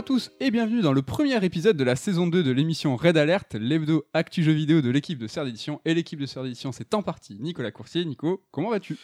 à tous et bienvenue dans le premier épisode de la saison 2 de l'émission Red Alert, l'hebdo actu jeu vidéo de l'équipe de Serre d'édition. Et l'équipe de Serre d'édition, c'est en partie Nicolas Coursier. Nico, comment vas-tu?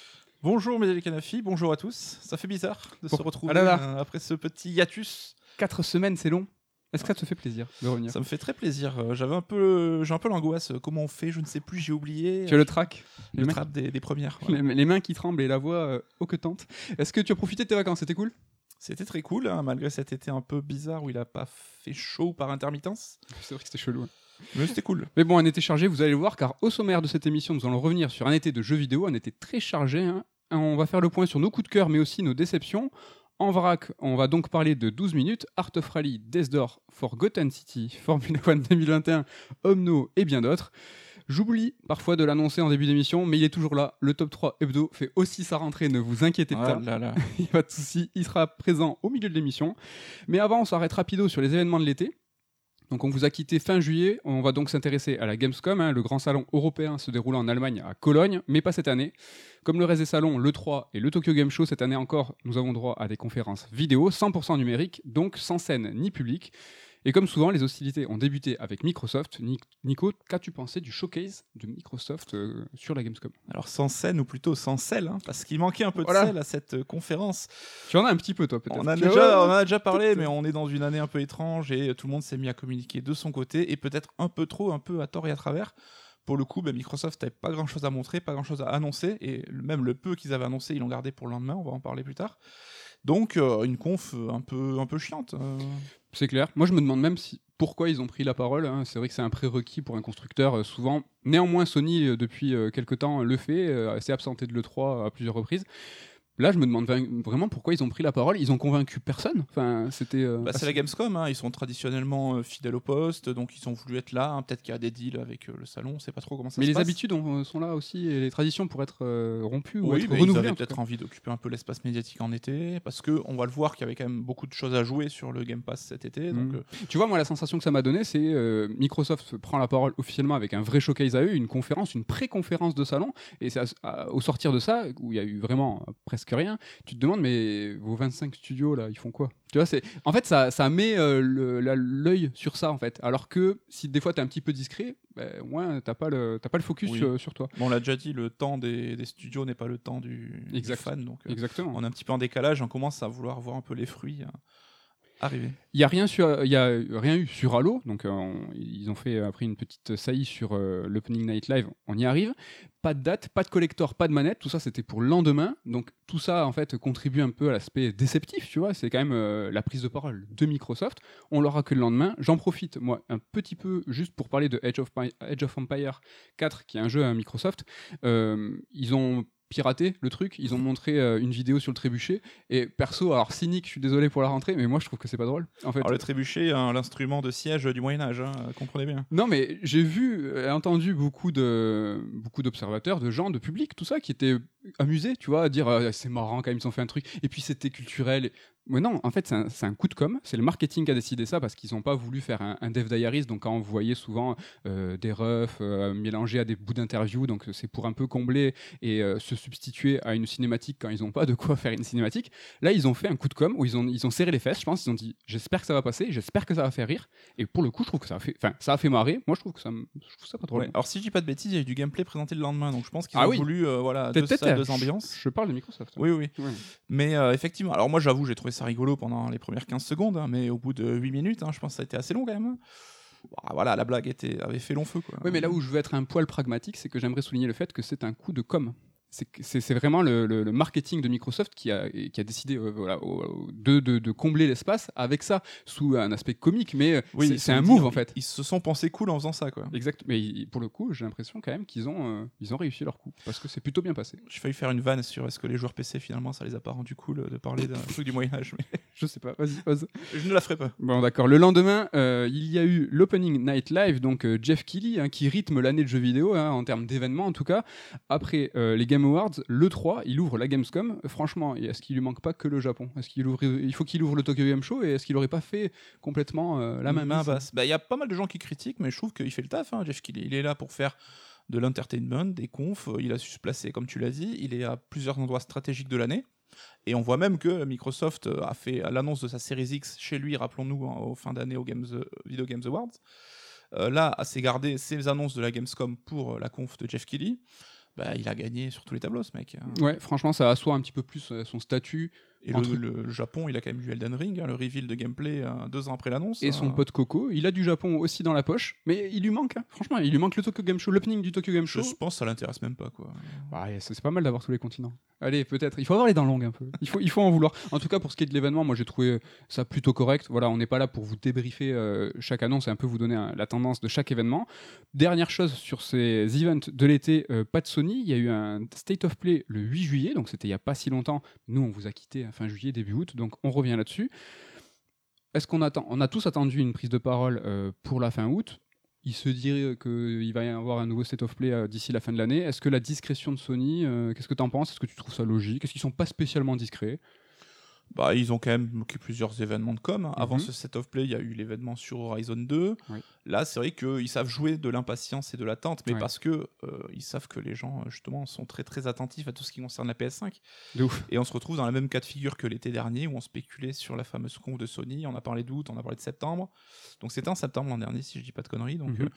Bonjour Médélie Canafi, bonjour à tous. Ça fait bizarre de se retrouver Ah là là. euh, après ce petit hiatus. 4 semaines, c'est long. Est-ce que ça te fait plaisir de revenir? Ça me fait très plaisir. Euh, J'avais un peu, j'ai un peu l'angoisse. Comment on fait? Je ne sais plus. J'ai oublié. Tu as le track le trap des, des premières. les, voilà. les mains qui tremblent et la voix euh, hoquetante. Est-ce que tu as profité de tes vacances? C'était cool? C'était très cool, hein, malgré cet été un peu bizarre où il a pas fait chaud par intermittence. C'est vrai que c'était chelou. hein. Mais c'était cool. Mais bon, un été chargé, vous allez le voir, car au sommaire de cette émission, nous allons revenir sur un été de jeux vidéo, un été très chargé. hein. On va faire le point sur nos coups de cœur, mais aussi nos déceptions. En vrac, on va donc parler de 12 minutes, Art of Rally, Death Door, Forgotten City, Formula One 2021, Omno et bien d'autres. J'oublie parfois de l'annoncer en début d'émission, mais il est toujours là. Le top 3 hebdo fait aussi sa rentrée, ne vous inquiétez pas. Ah là là. Il n'y a pas de souci, il sera présent au milieu de l'émission. Mais avant, on s'arrête rapido sur les événements de l'été. Donc on vous a quitté fin juillet, on va donc s'intéresser à la Gamescom, hein, le grand salon européen se déroulant en Allemagne à Cologne, mais pas cette année. Comme le reste des salons, le 3 et le Tokyo Game Show, cette année encore, nous avons droit à des conférences vidéo, 100% numériques, donc sans scène ni public. Et comme souvent, les hostilités ont débuté avec Microsoft. Ni- Nico, qu'as-tu pensé du showcase de Microsoft euh, sur la Gamescom? Alors sans scène ou plutôt sans sel, hein, parce qu'il manquait un peu de Voilà. sel à cette euh, conférence. Tu en as un petit peu toi peut-être On, a déjà, on en a déjà parlé, mais on est dans une année un peu étrange et tout le monde s'est mis à communiquer de son côté et peut-être un peu trop, un peu à tort et à travers. Pour le coup, ben, Microsoft n'avait pas grand-chose à montrer, pas grand-chose à annoncer et même le peu qu'ils avaient annoncé, ils l'ont gardé pour le lendemain. On va en parler plus tard. Donc euh, une conf euh, un peu, un peu chiante. euh. C'est clair. Moi, je me demande même pourquoi ils ont pris la parole. hein. C'est vrai que c'est un prérequis pour un constructeur, souvent. Néanmoins, Sony, depuis euh, quelque temps, le fait, s'est absenté de l'E3 à plusieurs reprises. Là, je me demande vra- vraiment pourquoi ils ont pris la parole. Ils ont convaincu personne. Enfin, c'était. euh, Bah, c'est la Gamescom, hein, ils sont traditionnellement euh, fidèles au poste, donc ils ont voulu être là. hein. Peut-être qu'il y a des deals avec euh, le salon, on sait pas trop comment ça Mais se les passe. habitudes ont- sont là aussi et les traditions pour être rompues ou Oui, être mais ils renouvelées. avaient en peut-être envie d'occuper un peu l'espace médiatique en été, parce que on va le voir qu'il y avait quand même beaucoup de choses à jouer sur le Game Pass cet été. Donc, euh, Tu vois, moi, la sensation que ça m'a donné, c'est Microsoft prend la parole officiellement avec un vrai showcase à eux, une conférence, une pré-conférence de salon. Et c'est à- à- au sortir de ça, où il y a eu vraiment euh, presque rien, tu te demandes, mais vos 25 studios, là, ils font quoi? Tu vois, c'est... En fait, ça, ça met euh, l'œil sur ça, en fait. Alors que si des fois, tu es un petit peu discret, ben, au moins, tu pas, le- t'as pas le focus Oui. sur, sur toi. bon, on l'a déjà dit, le temps des, des studios n'est pas le temps du, du fan, donc euh, Exactement. on est un petit peu en décalage. On commence à vouloir voir un peu les fruits euh, arriver. Il y a rien y a rien eu sur Halo, donc euh, ils ont fait après une petite saillie sur euh, l'opening night live. On y arrive. Pas de date, pas de collector, pas de manette. Tout ça c'était pour le lendemain. Donc tout ça en fait contribue un peu à l'aspect déceptif, tu vois. C'est quand même euh, la prise de parole de Microsoft. On l'aura que le lendemain. J'en profite moi un petit peu juste pour parler de Edge of, of Empire 4, qui est un jeu à Microsoft. Ils ont piraté le truc, ils ont montré euh, une vidéo sur le trébuchet et perso alors cynique, je suis désolé pour la rentrée mais moi je trouve que c'est pas drôle en fait. Alors le trébuchet, hein, l'instrument de siège du Moyen Âge, hein, comprenez bien. Non, mais j'ai vu et entendu beaucoup de beaucoup d'observateurs, de gens, de public, tout ça, qui étaient amusés, tu vois, à dire euh, c'est marrant quand même, ils ont fait un truc. Et puis c'était culturel. Mais non, en fait, c'est un, coup de com. C'est le marketing qui a décidé ça parce qu'ils n'ont pas voulu faire un, un Dev Diaries. Donc, on voyait souvent euh, des refs euh, mélangés à des bouts d'interview, donc c'est pour un peu combler et euh, se substituer à une cinématique quand ils n'ont pas de quoi faire une cinématique. Là, ils ont fait un coup de com où ils ont, ils ont serré les fesses, je pense. Ils ont dit j'espère que ça va passer, j'espère que ça va faire rire. Et pour le coup, je trouve que ça a fait, enfin, ça a fait marrer. Moi, je trouve que ça, je trouve ça pas trop. Ouais. Alors si je dis pas de bêtises, il y a eu du gameplay présenté le lendemain, donc je pense qu'ils Ah ont oui. voulu euh, voilà, deux euh, deux ambiances. Je parle de Microsoft. hein. Oui, oui. Ouais. Mais euh, effectivement, alors moi j'avoue, j'ai trouvé ça rigolo pendant les premières 15 secondes, hein, mais au bout de 8 minutes, hein, je pense que ça a été assez long quand même. Bah, voilà, la blague avait fait long feu. Oui, mais là où je veux être un poil pragmatique, c'est que j'aimerais souligner le fait que c'est un coup de com. C'est vraiment le, le- le marketing de Microsoft qui a, qui a décidé euh, voilà, au- au- de, de- de combler l'espace avec ça, sous un aspect comique, mais euh, Oui, c'est- un move en fait. Ils se sont pensés cool en faisant ça, quoi. Exact, mais pour le coup, j'ai l'impression quand même qu'ils ont, euh, ils ont réussi leur coup, parce que c'est plutôt bien passé. J'ai failli faire une vanne sur est-ce que les joueurs PC finalement ça les a pas rendus cool de parler d'un truc du Moyen-Âge, mais Je sais pas, vas-y, ose. je ne la ferai pas. Bon, d'accord. Le lendemain, euh, il y a eu l'Opening Night Live, donc Jeff Keighley, hein, qui rythme l'année de jeux vidéo, hein, en termes d'événements en tout cas. Après les Game Awards, le 3, il ouvre la Gamescom. Euh, Franchement, est-ce qu'il lui manque pas que le Japon? Est-ce qu'il ouvre, il faut qu'il ouvre le Tokyo Game Show et est-ce qu'il aurait pas fait complètement euh, la mise? Basse. Bah, Il y a pas mal de gens qui critiquent, mais je trouve qu'il fait le taf, hein, Jeff Keighley. Il est là pour faire de l'entertainment, des confs, euh, il a su se placer, comme tu l'as dit, il est à plusieurs endroits stratégiques de l'année. Et on voit même que Microsoft a fait l'annonce de sa Series X chez lui, rappelons-nous, hein, au fin d'année au Games, Video Games Awards. là, a s'est gardé ses annonces de la Gamescom pour la conf de Jeff Kelly. Bah, il a gagné sur tous les tableaux, ce mec. Ouais, franchement, ça assoit un petit peu plus euh, son statut. Et Entre- le, le Japon, il a quand même eu Elden Ring, hein, le reveal de gameplay euh, deux ans après l'annonce. Et son Euh, pote Coco, il a du Japon aussi dans la poche, mais il lui manque, hein. franchement, il lui manque le Tokyo Game Show, l'opening du Tokyo Game Je Show. pense que ça l'intéresse même pas, quoi. Ouais, c'est pas mal d'avoir tous les continents. Allez, peut-être. Il faut avoir les dents longues un peu. Il faut, il faut en vouloir. En tout cas, pour ce qui est de l'événement, moi j'ai trouvé ça plutôt correct. Voilà, on n'est pas là pour vous débriefer euh, chaque annonce et un peu vous donner la tendance de chaque événement. Dernière chose sur ces events de l'été, euh, pas de Sony. Il y a eu un State of Play le 8 juillet, donc c'était il y a pas si longtemps. Nous, on vous a quitté fin juillet, début août, donc on revient là-dessus. Est-ce qu'on attend On a tous attendu une prise de parole euh, pour la fin août. Il se dirait qu'il va y avoir un nouveau State of Play euh, d'ici la fin de l'année. Est-ce que la discrétion de Sony, euh, qu'est-ce que tu en penses? Est-ce que tu trouves ça logique? Est-ce qu'ils sont pas spécialement discrets? Bah, ils ont quand même moqué plusieurs événements de com. Avant Mhm. ce set of play, il y a eu l'événement sur Horizon 2. Oui. Là, c'est vrai qu'ils savent jouer de l'impatience et de l'attente, mais parce que euh, ils savent que les gens justement sont très très attentifs à tout ce qui concerne la PS5. De ouf. Et on se retrouve dans la même cas de figure que l'été dernier où on spéculait sur la fameuse conf de Sony. On a parlé d'août, on a parlé de septembre. Donc c'était en septembre l'an dernier, si je dis pas de conneries. Donc Mhm. euh,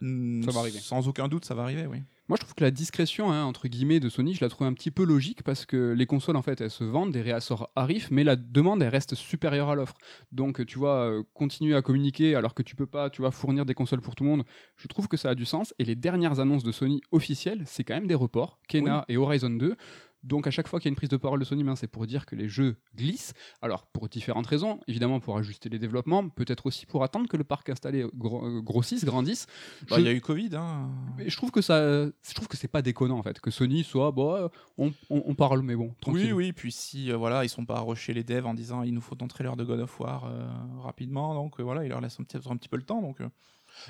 Ça va arriver. Sans aucun doute, ça va arriver, oui. Moi, je trouve que la discrétion, hein, entre guillemets, de Sony, je la trouve un petit peu logique parce que les consoles, en fait, elles se vendent, des réassorts arrivent, mais la demande, elle reste supérieure à l'offre. Donc, tu vois, euh, continuer à communiquer alors que tu peux pas, tu vois, fournir des consoles pour tout le monde, je trouve que ça a du sens. Et les dernières annonces de Sony officielles, c'est quand même des reports, Kena et Horizon 2. Donc, à chaque fois qu'il y a une prise de parole de Sony, ben, c'est pour dire que les jeux glissent. Alors, pour différentes raisons, évidemment, pour ajuster les développements, peut-être aussi pour attendre que le parc installé gro- euh, grossisse, grandisse. Bah, Je- Il y a eu Covid. Hein. mais je trouve que ça, je trouve que c'est pas déconnant en fait, que Sony soit, bon, euh, on, on- on parle, mais bon, Oui, tranquille. oui, puis si euh, voilà, ils sont pas rusher les devs en disant il nous faut ton trailer de God of War euh, rapidement, donc euh, voilà, ils leur laissent un petit, un petit peu le temps, donc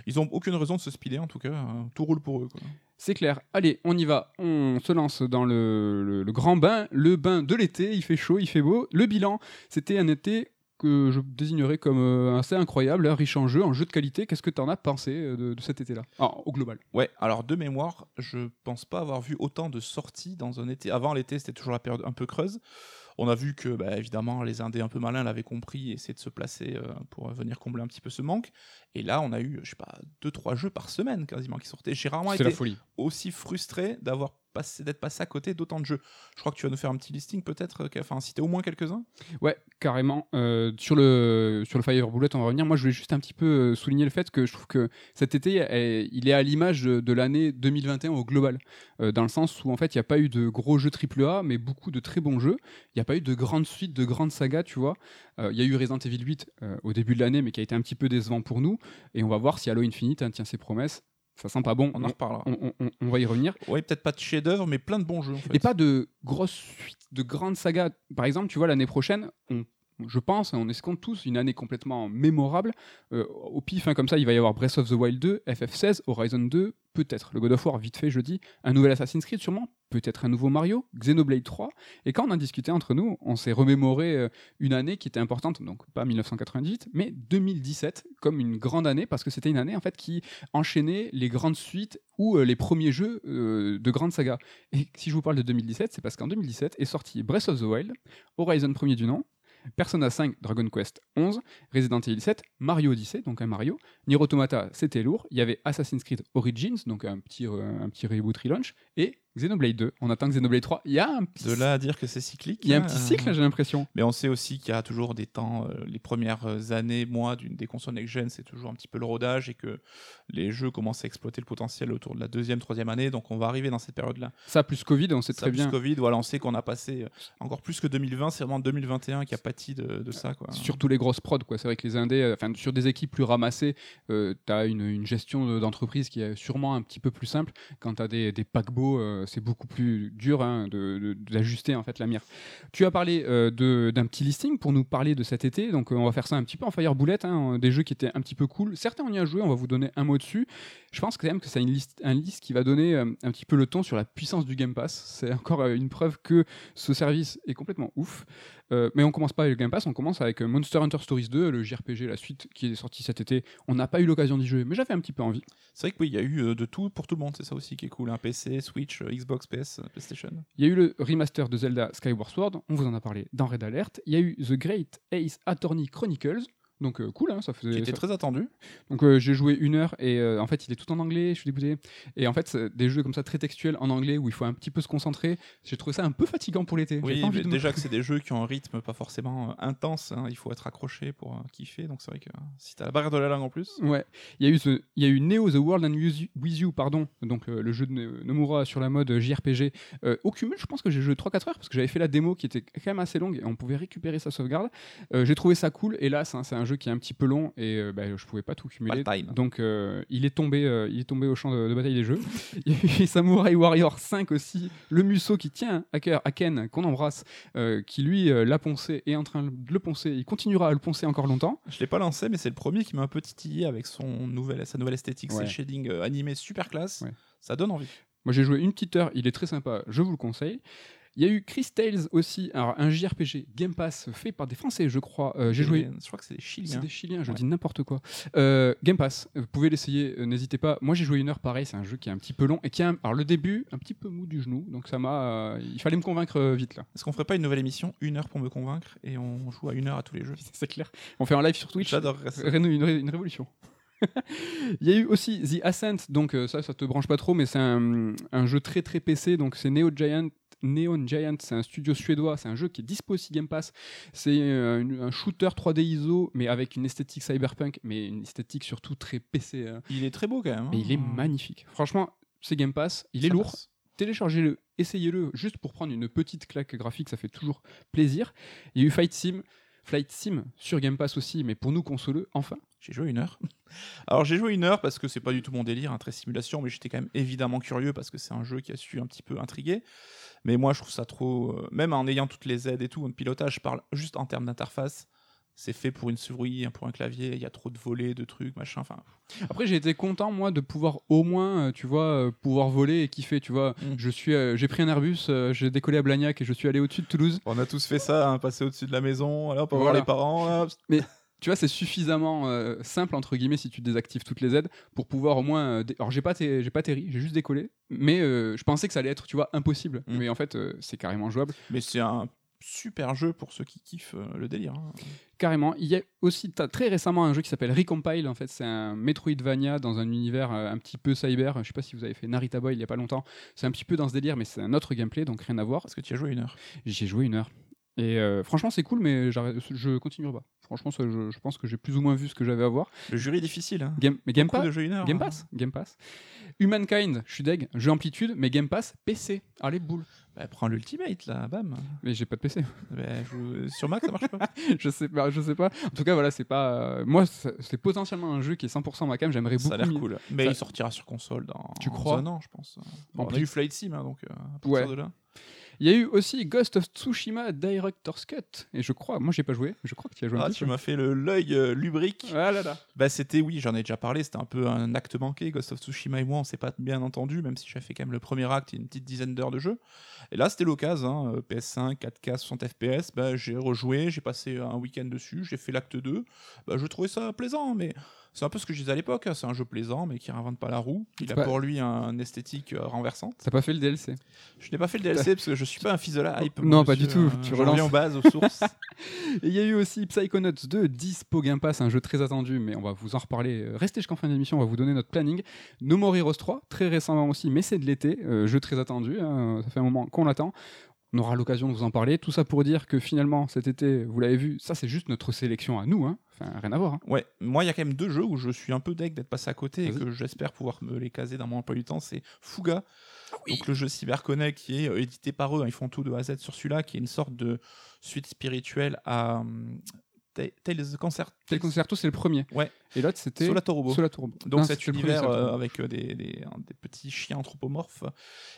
ils ont aucune raison de se speeder en tout cas, euh, tout roule pour eux. Quoi. C'est clair. Allez, on y va. On se lance dans le, le- le grand bain, le bain de l'été. Il fait chaud, il fait beau. Le bilan, c'était un été que je désignerais comme euh, assez incroyable, hein, riche en jeux, en jeux de qualité. Qu'est-ce que tu en as pensé euh, de, de cet été-là? Ah, Au global. Ouais, alors de mémoire, je pense pas avoir vu autant de sorties dans un été. Avant l'été, c'était toujours la période un peu creuse. On a vu que, bah, évidemment, les Indés un peu malins l'avaient compris et essayaient de se placer euh, pour venir combler un petit peu ce manque. Et là, on a eu, je sais pas, deux, trois jeux par semaine quasiment qui sortaient. J'ai rarement été aussi frustré d'avoir passé, d'être passé à côté d'autant de jeux. Je crois que tu vas nous faire un petit listing peut-être, euh, enfin citer au moins quelques-uns? Ouais, carrément. Euh, sur, le, sur le Fire Bullet, on va revenir. Moi, je voulais juste un petit peu euh, souligner le fait que je trouve que cet été, eh, il est à l'image de, de l'année 2021 au global. Euh, dans le sens où, en fait, il n'y a pas eu de gros jeux AAA, mais beaucoup de très bons jeux. Il n'y a pas eu de grandes suites, de grandes sagas, tu vois. Euh, Il y a eu Resident Evil 8 euh, au début de l'année, mais qui a été un petit peu décevant pour nous. Et on va voir si Halo Infinite hein, tient ses promesses. Ça sent pas bon. On en reparlera. on- on- on- on va y revenir. Oui, peut-être pas de chef-d'œuvre, mais plein de bons jeux. En fait. Et pas de grosses suites, de grandes sagas. Par exemple, tu vois, l'année prochaine, on, je pense, on escompte tous une année complètement mémorable. Euh, au pif, hein, comme ça, il va y avoir Breath of the Wild 2, FF16, Horizon 2, peut-être le God of War, vite fait, je dis, un nouvel Assassin's Creed sûrement, peut-être un nouveau Mario, Xenoblade 3. Et quand on a discuté entre nous, on s'est remémoré euh, une année qui était importante, donc pas 1998, mais 2017, comme une grande année, parce que c'était une année en fait qui enchaînait les grandes suites ou euh, les premiers jeux euh, de grandes sagas. Et si je vous parle de 2017, c'est parce qu'en 2017 est sorti Breath of the Wild, Horizon premier du nom, Persona 5, Dragon Quest 11, Resident Evil 7, Mario Odyssey, donc un Mario, Nier Automata, c'était lourd, il y avait Assassin's Creed Origins, donc un petit, un petit reboot relaunch, et Xenoblade 2. On attend Xenoblade 3. Il y a un petit, De là à dire que c'est cyclique. il y a un hein, petit euh, cycle, j'ai l'impression. Mais on sait aussi qu'il y a toujours des temps, euh, les premières années, mois d'une des consoles next-gen, c'est toujours un petit peu le rodage et que les jeux commencent à exploiter le potentiel autour de la deuxième, troisième année. Donc on va arriver dans cette période-là. Ça plus Covid, on sait Ça très plus bien. Covid, voilà, on sait qu'on a passé euh, encore plus que 2020, c'est vraiment 2021 qui a pâti de, de ça. Quoi. Surtout les grosses prods, quoi. C'est vrai que les indés, euh, sur des équipes plus ramassées, euh, tu as une, une gestion de- d'entreprise qui est sûrement un petit peu plus simple. Quand tu as des, des paquebots, c'est beaucoup plus dur hein, de- de- d'ajuster en fait la mire. Tu as parlé euh, d'un petit listing pour nous parler de cet été, donc euh, on va faire ça un petit peu en fire boulette, hein, des jeux qui étaient un petit peu cool. Certains on y a joué, on va vous donner un mot dessus. Je pense quand même que c'est une liste, un liste qui va donner euh, un petit peu le ton sur la puissance du Game Pass. C'est encore une preuve que ce service est complètement ouf. Euh, mais on commence pas avec le Game Pass, on commence avec euh, Monster Hunter Stories 2, le JRPG, la suite qui est sortie cet été. On n'a pas eu l'occasion d'y jouer, mais j'avais un petit peu envie. C'est vrai que oui, il y a eu euh, de tout pour tout le monde, c'est ça aussi qui est cool. Un PC, Switch, Xbox, PS, PlayStation. Il y a eu le remaster de Zelda Skyward Sword, on vous en a parlé dans Red Alert. Il y a eu The Great Ace Attorney Chronicles. Donc euh, cool, hein, ça faisait. Qui était ça- très attendu. Donc euh, j'ai joué une heure et euh, en fait il est tout en anglais, je suis dégoûté. Et en fait des jeux comme ça très textuels en anglais où il faut un petit peu se concentrer. J'ai trouvé ça un peu fatigant pour l'été. Oui, mais déjà que c'est des jeux qui ont un rythme pas forcément intense, hein, il faut être accroché pour kiffer. Donc c'est vrai que si t'as la barrière de la langue en plus, Ouais, il y a eu ce- il y a eu Neo The World and With You- pardon, donc le jeu de Nomura sur la mode JRPG. Au cumul, je pense que j'ai joué 3-4 heures parce que j'avais fait la démo qui était quand même assez longue et on pouvait récupérer sa sauvegarde. J'ai trouvé ça cool. Hélas, hein, c'est un jeu qui est un petit peu long et euh, bah, je pouvais pas tout cumuler. Pas. Donc euh, il est tombé, euh, il est tombé au champ de, de bataille des jeux. Il y a eu Samurai Warrior 5 aussi, le Musso qui tient à cœur à Ken qu'on embrasse, euh, qui lui l'a poncé et est en train de le poncer. Il continuera à le poncer encore longtemps. je l'ai pas lancé, mais c'est le premier qui m'a un peu titillé avec son nouvel, sa nouvelle esthétique, Ouais. c'est le shading euh, animé super classe. Ouais. Ça donne envie. Moi j'ai joué une petite heure, il est très sympa, je vous le conseille. Il y a eu Chris Tales aussi, alors un JRPG Game Pass fait par des Français, je crois. Euh, j'ai joué. Je crois que c'est des C'est Chiliens. des Chiliens, je Ouais. dis n'importe quoi. Euh, Game Pass, vous pouvez l'essayer, euh, n'hésitez pas. Moi j'ai joué une heure, pareil, c'est un jeu qui est un petit peu long et qui a, un- alors le début, un petit peu mou du genou, donc ça m'a, euh, il fallait me convaincre vite là. Est-ce qu'on ferait pas une nouvelle émission, une heure pour me convaincre, et on joue à une heure à tous les jeux? C'est clair. On fait un live sur Twitch. J'adorerais ça. Une, ré- une révolution. Il y a eu aussi The Ascent, donc ça, ça te branche pas trop, mais c'est un, un jeu très très PC, donc c'est Neo Giant. Neon Giant, c'est un studio suédois, c'est un jeu qui est dispo aussi Game Pass. C'est euh, un shooter 3D ISO, mais avec une esthétique cyberpunk, mais une esthétique surtout très PC. hein. Il est très beau quand même. Mais il est hein. magnifique. Franchement, c'est Game Pass, il est Ça lourd. passe. Téléchargez-le, essayez-le, juste pour prendre une petite claque graphique, ça fait toujours plaisir. Il y a eu Fight Sim, Flight Sim sur Game Pass aussi, mais pour nous consoleux, enfin. J'ai joué une heure. Alors j'ai joué une heure parce que c'est pas du tout mon délire, un très simulation, mais j'étais quand même évidemment curieux parce que c'est un jeu qui a su un petit peu intriguer. Mais moi je trouve ça trop, euh, même en ayant toutes les aides et tout, le pilotage, je parle juste en termes d'interface. C'est fait pour une souris, pour un clavier, il y a trop de volets, de trucs, machin. Enfin, Après, j'ai été content, moi, de pouvoir au moins, euh, tu vois, euh, pouvoir voler et kiffer, tu vois. Mm. Je suis, j'ai pris un Airbus, j'ai décollé à Blagnac et je suis allé au-dessus de Toulouse. on a tous fait ça, hein, passer au-dessus de la maison, alors pour voir les parents. Là. Tu vois, c'est suffisamment euh, simple, entre guillemets, si tu désactives toutes les aides, pour pouvoir au moins... euh, Alors, j'ai pas, j'ai pas terri, j'ai juste décollé, mais euh, je pensais que ça allait être, tu vois, impossible. Mm. Mais en fait, c'est carrément jouable. Mais c'est un super jeu pour ceux qui kiffent le délire. hein. Carrément. Il y a aussi t'as très récemment un jeu qui s'appelle Recompile. En fait, c'est un Metroidvania dans un univers un petit peu cyber. Je sais pas si vous avez fait Narita Boy il y a pas longtemps. C'est un petit peu dans ce délire, mais c'est un autre gameplay, donc rien à voir. Parce que tu as joué une heure. J'ai joué une heure. Et euh, franchement, c'est cool, mais je continuerai pas. Franchement, ça, je, je pense que j'ai plus ou moins vu ce que j'avais à voir. Le jury est difficile. Hein. Game, mais Game Pass, heure. Game hein. Pass, Game Pass. Humankind, je suis deg. Jeu amplitude, mais Game Pass, PC. Allez, boule. Bah, prends l'Ultimate là, bam. Mais j'ai pas de PC. Bah, je- Sur Mac ça marche pas. je sais pas, je sais pas. En tout cas, voilà, c'est pas. euh, moi, c'est potentiellement un jeu qui est 100% ma cam. J'aimerais beaucoup. ça a l'air cool. Mais Ça- il sortira sur console dans Tu crois un an, je pense. Bon, En on a plus- Flight Sim, hein, donc euh, à partir Ouais. de là. Il y a eu aussi Ghost of Tsushima Director's Cut. Et je crois, moi j'ai pas joué, je crois que tu as joué un Ah, tu m'as fait l'œil euh, lubrique. Ah là là. Bah, c'était, oui, j'en ai déjà parlé, c'était un peu un acte manqué. Ghost of Tsushima et moi, on s'est pas bien entendu, même si j'ai fait quand même le premier acte et une petite dizaine d'heures de jeu. Et là, c'était l'occasion, hein, euh, PS5, 4K, 60 FPS. Bah, j'ai rejoué, j'ai passé un week-end dessus, j'ai fait l'acte 2. Bah, je trouvais ça plaisant, mais c'est un peu ce que je disais à l'époque. hein, C'est un jeu plaisant, mais qui réinvente pas la roue. Il a pas- pour lui un esthétique euh, renversante. T'as pas fait le DLC Je n'ai pas fait le DLC parce que je suis pas un fils de la hype. Non, pas du tout, euh, tu je relances. aux bases, aux sources. Il y a eu aussi Psychonauts 2 Dispo Game Pass, un jeu très attendu, mais on va vous en reparler. Euh, Restez jusqu'en fin d'émission, on va vous donner notre planning. No More Heroes 3, très récemment aussi, mais c'est de l'été, euh, jeu très attendu, hein, ça fait un moment qu'on l'attend. On aura l'occasion de vous en parler. Tout ça pour dire que finalement, cet été, vous l'avez vu, ça c'est juste notre sélection à nous, hein. Enfin rien à voir. hein. Ouais, moi il y a quand même deux jeux où je suis un peu deg d'être passé à côté et que j'espère pouvoir me les caser dans mon emploi du temps. C'est Fuga, Ah donc le jeu CyberConnect qui est euh, édité par eux. hein, Ils font tout de A à Z sur celui-là, qui est une sorte de suite spirituelle à hum, Tales Concert. Tel Concerto, c'est le premier. Ouais. Et l'autre, c'était Solatorobo. Solatorobo. Donc Non, cet univers euh, avec euh, des, des- un- des petits chiens anthropomorphes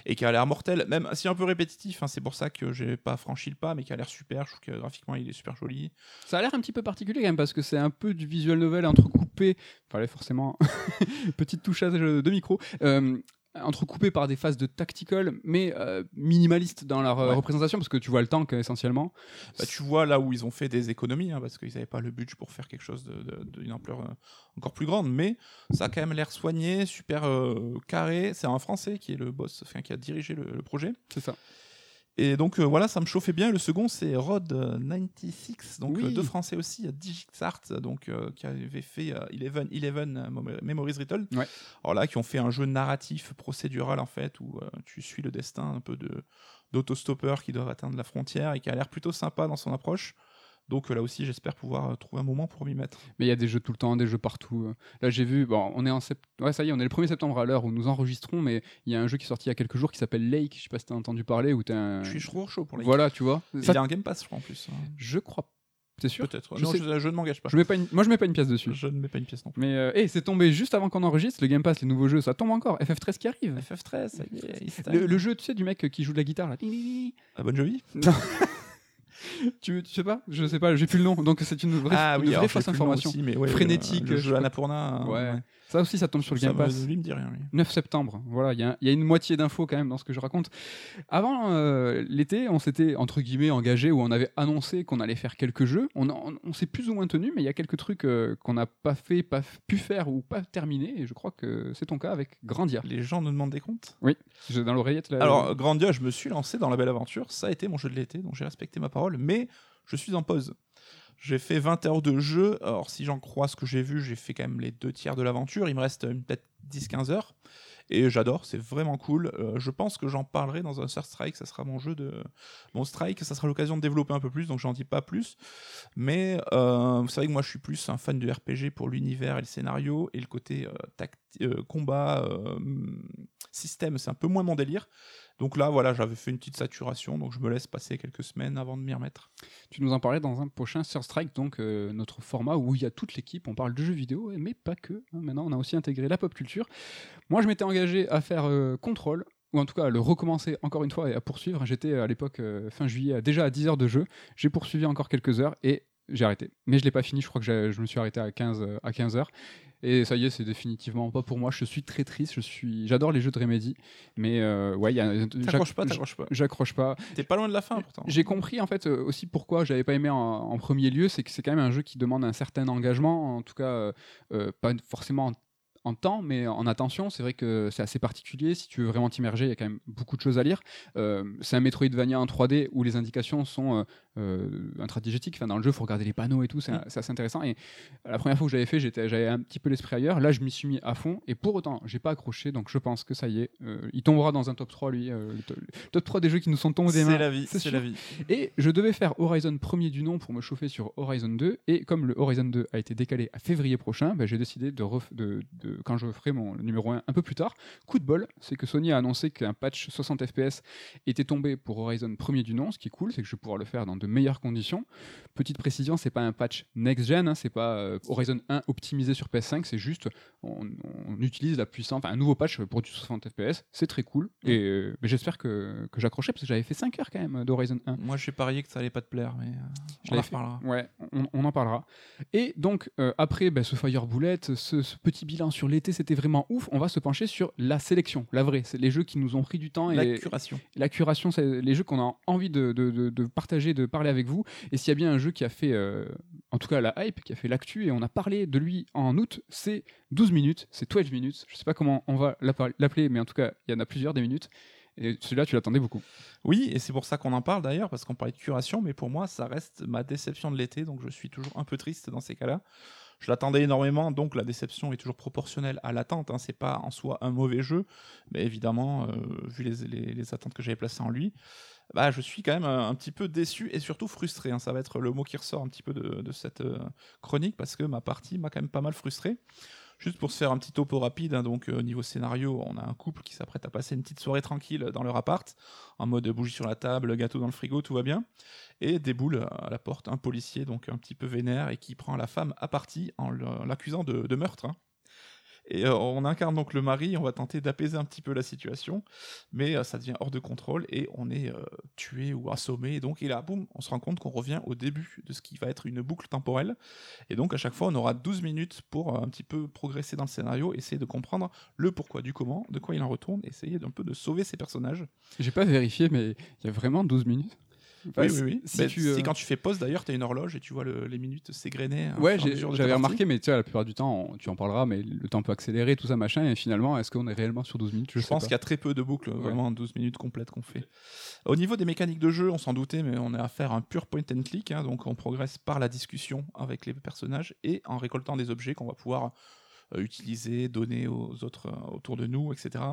et qui a l'air mortel, même si un peu répétitif, hein, c'est pour ça que j'ai pas franchi le pas, mais qui a l'air super, je trouve que graphiquement il est super joli. Ça a l'air un petit peu particulier quand même parce que c'est un peu du visual novel entrecoupé. Fallait forcément petite touchage de micro. Euh, entrecoupés par des phases de tactical, mais euh, minimalistes dans leur euh, Ouais. représentation, parce que tu vois le tank essentiellement. Bah, tu vois là où ils ont fait des économies, hein, parce qu'ils n'avaient pas le budget pour faire quelque chose d'une ampleur euh, encore plus grande, mais ça a quand même l'air soigné, super euh, carré. C'est un Français qui est le boss, enfin, qui a dirigé le, le projet. C'est ça. Et donc euh, voilà, ça me chauffait bien. Le second, c'est Rod euh, 96, donc Oui. euh, deux Français aussi, à DigitArt, donc euh, qui avait fait euh, Eleven, Eleven euh, Mem- Memories. Ouais. Alors là, qui ont fait un jeu narratif procédural en fait, où euh, tu suis le destin un peu de d'autostoppeurs qui doivent atteindre la frontière et qui a l'air plutôt sympa dans son approche. Donc là aussi, j'espère pouvoir euh, trouver un moment pour m'y mettre. Mais il y a des jeux tout le temps, des jeux partout. euh. Là, j'ai vu, bon, on est en sept... ouais, ça y est, on est le 1er septembre à l'heure où nous enregistrons, mais il y a un jeu qui est sorti il y a quelques jours qui s'appelle Lake. Je sais pas si t'as entendu parler, où t'as un. Je suis trop chaud pour les. Voilà, tu vois. Il Ça, a un Game Pass, je crois en plus. hein. Je crois. C'est sûr? Peut-être. Je Non, sais- je, je ne m'engage pas. je mets pas une- Moi, je mets pas une pièce dessus. Je ne mets pas une pièce non plus. Mais euh, hey, c'est tombé juste avant qu'on enregistre. Le Game Pass, les nouveaux jeux, ça tombe encore. FF13 qui arrive. FF13, ça y est. Le, le jeu, tu sais, du mec qui joue de la guitare là. Ah, Bon Jovi tu, tu sais pas? Je sais pas, j'ai plus le nom. Donc c'est une vraie, Ah une oui, vraie fausse information. aussi, mais ouais, Frénétique, Le, le jeu hein, Ouais. Ça aussi, ça tombe sur le Game me- Pass. lui me dit rien. lui. 9 septembre, voilà, il y, y a une moitié d'infos quand même dans ce que je raconte. Avant euh, l'été, on s'était entre guillemets engagé ou on avait annoncé qu'on allait faire quelques jeux. On, on, on s'est plus ou moins tenu, mais il y a quelques trucs euh, qu'on n'a pas fait, pas pu faire ou pas terminé. Et je crois que c'est ton cas avec Grandia. Les gens nous demandent des comptes. J'ai dans l'oreillette là. Alors, Grandia, je me suis lancé dans la belle aventure. Ça a été mon jeu de l'été, donc j'ai respecté ma parole. Mais je suis en pause. J'ai fait 20 heures de jeu. Alors, si j'en crois ce que j'ai vu, j'ai fait quand même les deux tiers de l'aventure. Il me reste euh, peut-être 10-15 heures. Et j'adore, c'est vraiment cool. Euh, je pense que j'en parlerai dans un Third Strike. Ça sera mon jeu de. Mon Strike, ça sera l'occasion de développer un peu plus, donc j'en dis pas plus. Mais euh, vous savez que moi, je suis plus un fan de RPG pour l'univers et le scénario. Et le côté combat, système, c'est un peu moins mon délire. Donc là, voilà, j'avais fait une petite saturation, donc je me laisse passer quelques semaines avant de m'y remettre. Tu nous en parlais dans un prochain Third Strike, donc euh, notre format où il y a toute l'équipe, on parle de jeux vidéo, mais pas que. hein. Maintenant, on a aussi intégré la pop culture. Moi, je m'étais engagé à faire euh, Control, ou en tout cas à le recommencer encore une fois et à poursuivre. J'étais à l'époque, euh, fin juillet, déjà à 10 heures de jeu. J'ai poursuivi encore quelques heures et j'ai arrêté. Mais je l'ai pas fini, je crois que je me suis arrêté à 15, euh, à 15 heures. Et ça y est, c'est définitivement pas pour moi. Je suis très triste. Je suis, j'adore les jeux de Remedy, mais euh, ouais, il y a. T'accroches pas, t'accroches pas. J'accroche pas. T'es pas loin de la fin pourtant. J'ai compris en fait euh, aussi pourquoi j'avais pas aimé en, en premier lieu, c'est que c'est quand même un jeu qui demande un certain engagement, en tout cas euh, euh, pas forcément en, en temps, mais en attention. C'est vrai que c'est assez particulier. Si tu veux vraiment t'immerger, il y a quand même beaucoup de choses à lire. Euh, c'est un Metroidvania en 3D où les indications sont euh, euh, intradigétiques. Enfin, dans le jeu, il faut regarder les panneaux et tout. C'est Mm. c'est assez intéressant. Et la première fois que j'avais fait, j'avais un petit peu l'esprit ailleurs. Là, je m'y suis mis à fond. Et pour autant, j'ai pas accroché. Donc, je pense que ça y est, euh, il tombera dans un top 3, lui. euh, le, to- le top 3 des jeux qui nous sont tombés des mains. C'est la vie, c'est la vie. Et je devais faire Horizon premier du nom pour me chauffer sur Horizon 2. Et comme le Horizon 2 a été décalé à février prochain, bah, j'ai décidé de, de- de- quand je ferai mon numéro 1 un peu plus tard. Coup de bol, c'est que Sony a annoncé qu'un patch 60 FPS était tombé pour Horizon premier du nom. Ce qui est cool, c'est que je vais pouvoir le faire dans de meilleures conditions. Petite précision, c'est pas un patch next-gen, hein, c'est pas euh, Horizon 1 optimisé sur PS5, c'est juste on, on utilise la puissance, enfin un nouveau patch pour du 60 FPS. C'est très cool. Et euh, j'espère que, que j'accrochais parce que j'avais fait 5 heures quand même d'Horizon 1. Moi, j'ai parié que ça allait pas te plaire, mais euh, on en reparlera. Ouais, on, on en parlera. Et donc, après bah, ce Fire Bullet, ce, ce petit bilan sur l'été, c'était vraiment ouf. On va se pencher sur la sélection, la vraie. C'est les jeux qui nous ont pris du temps et La curation. la curation, c'est les jeux qu'on a envie de, de- de- de partager, de parler avec vous. Et s'il y a bien un jeu qui a fait, euh, en tout cas la hype, qui a fait l'actu, et on a parlé de lui en août, c'est 12 minutes, c'est 12 minutes. Je sais pas comment on va l'appeler, mais en tout cas, il y en a plusieurs des minutes. Et celui-là, tu l'attendais beaucoup. Oui, et c'est pour ça qu'on en parle d'ailleurs, parce qu'on parlait de curation, mais pour moi, ça reste ma déception de l'été, donc je suis toujours un peu triste dans ces cas-là. Je l'attendais énormément, donc la déception est toujours proportionnelle à l'attente. Hein. C'est pas en soi un mauvais jeu, mais évidemment, euh, vu les attentes que j'avais placées en lui, bah, je suis quand même un, un petit peu déçu et surtout frustré. hein. Ça va être le mot qui ressort un petit peu de, cette euh, chronique, parce que ma partie m'a quand même pas mal frustré. Juste pour se faire un petit topo rapide, hein, donc euh, niveau scénario, on a un couple qui s'apprête à passer une petite soirée tranquille dans leur appart, en mode bougie sur la table, gâteau dans le frigo, tout va bien. Et déboule à la porte un policier, donc un petit peu vénère, et qui prend la femme à partie en l'accusant de, de meurtre. hein. Et euh, on incarne donc le mari, on va tenter d'apaiser un petit peu la situation, mais euh, ça devient hors de contrôle et on est euh, tué ou assommé. Et donc, et là, boum, on se rend compte qu'on revient au début de ce qui va être une boucle temporelle. Et donc, à chaque fois, on aura 12 minutes pour un petit peu progresser dans le scénario, essayer de comprendre le pourquoi du comment, de quoi il en retourne, essayer d'un peu de sauver ses personnages. J'ai pas vérifié, mais il y a vraiment 12 minutes? Oui, oui, oui. Si, tu, euh, quand tu fais pause, d'ailleurs, tu as une horloge et tu vois le- les minutes s'égrener. au Ouais, à j'avais remarqué, mais tu sais, la plupart du temps, on- tu en parleras, mais le temps peut accélérer, tout ça, machin, et finalement, est-ce qu'on est réellement sur 12 minutes? Je, pense qu'il y a très peu de boucles, vraiment 12 minutes complètes qu'on fait. Au niveau des mécaniques de jeu, on s'en doutait, mais on est à faire un pur point and click, hein, donc on progresse par la discussion avec les personnages et en récoltant des objets qu'on va pouvoir utiliser, donner aux autres euh, autour de nous, etc.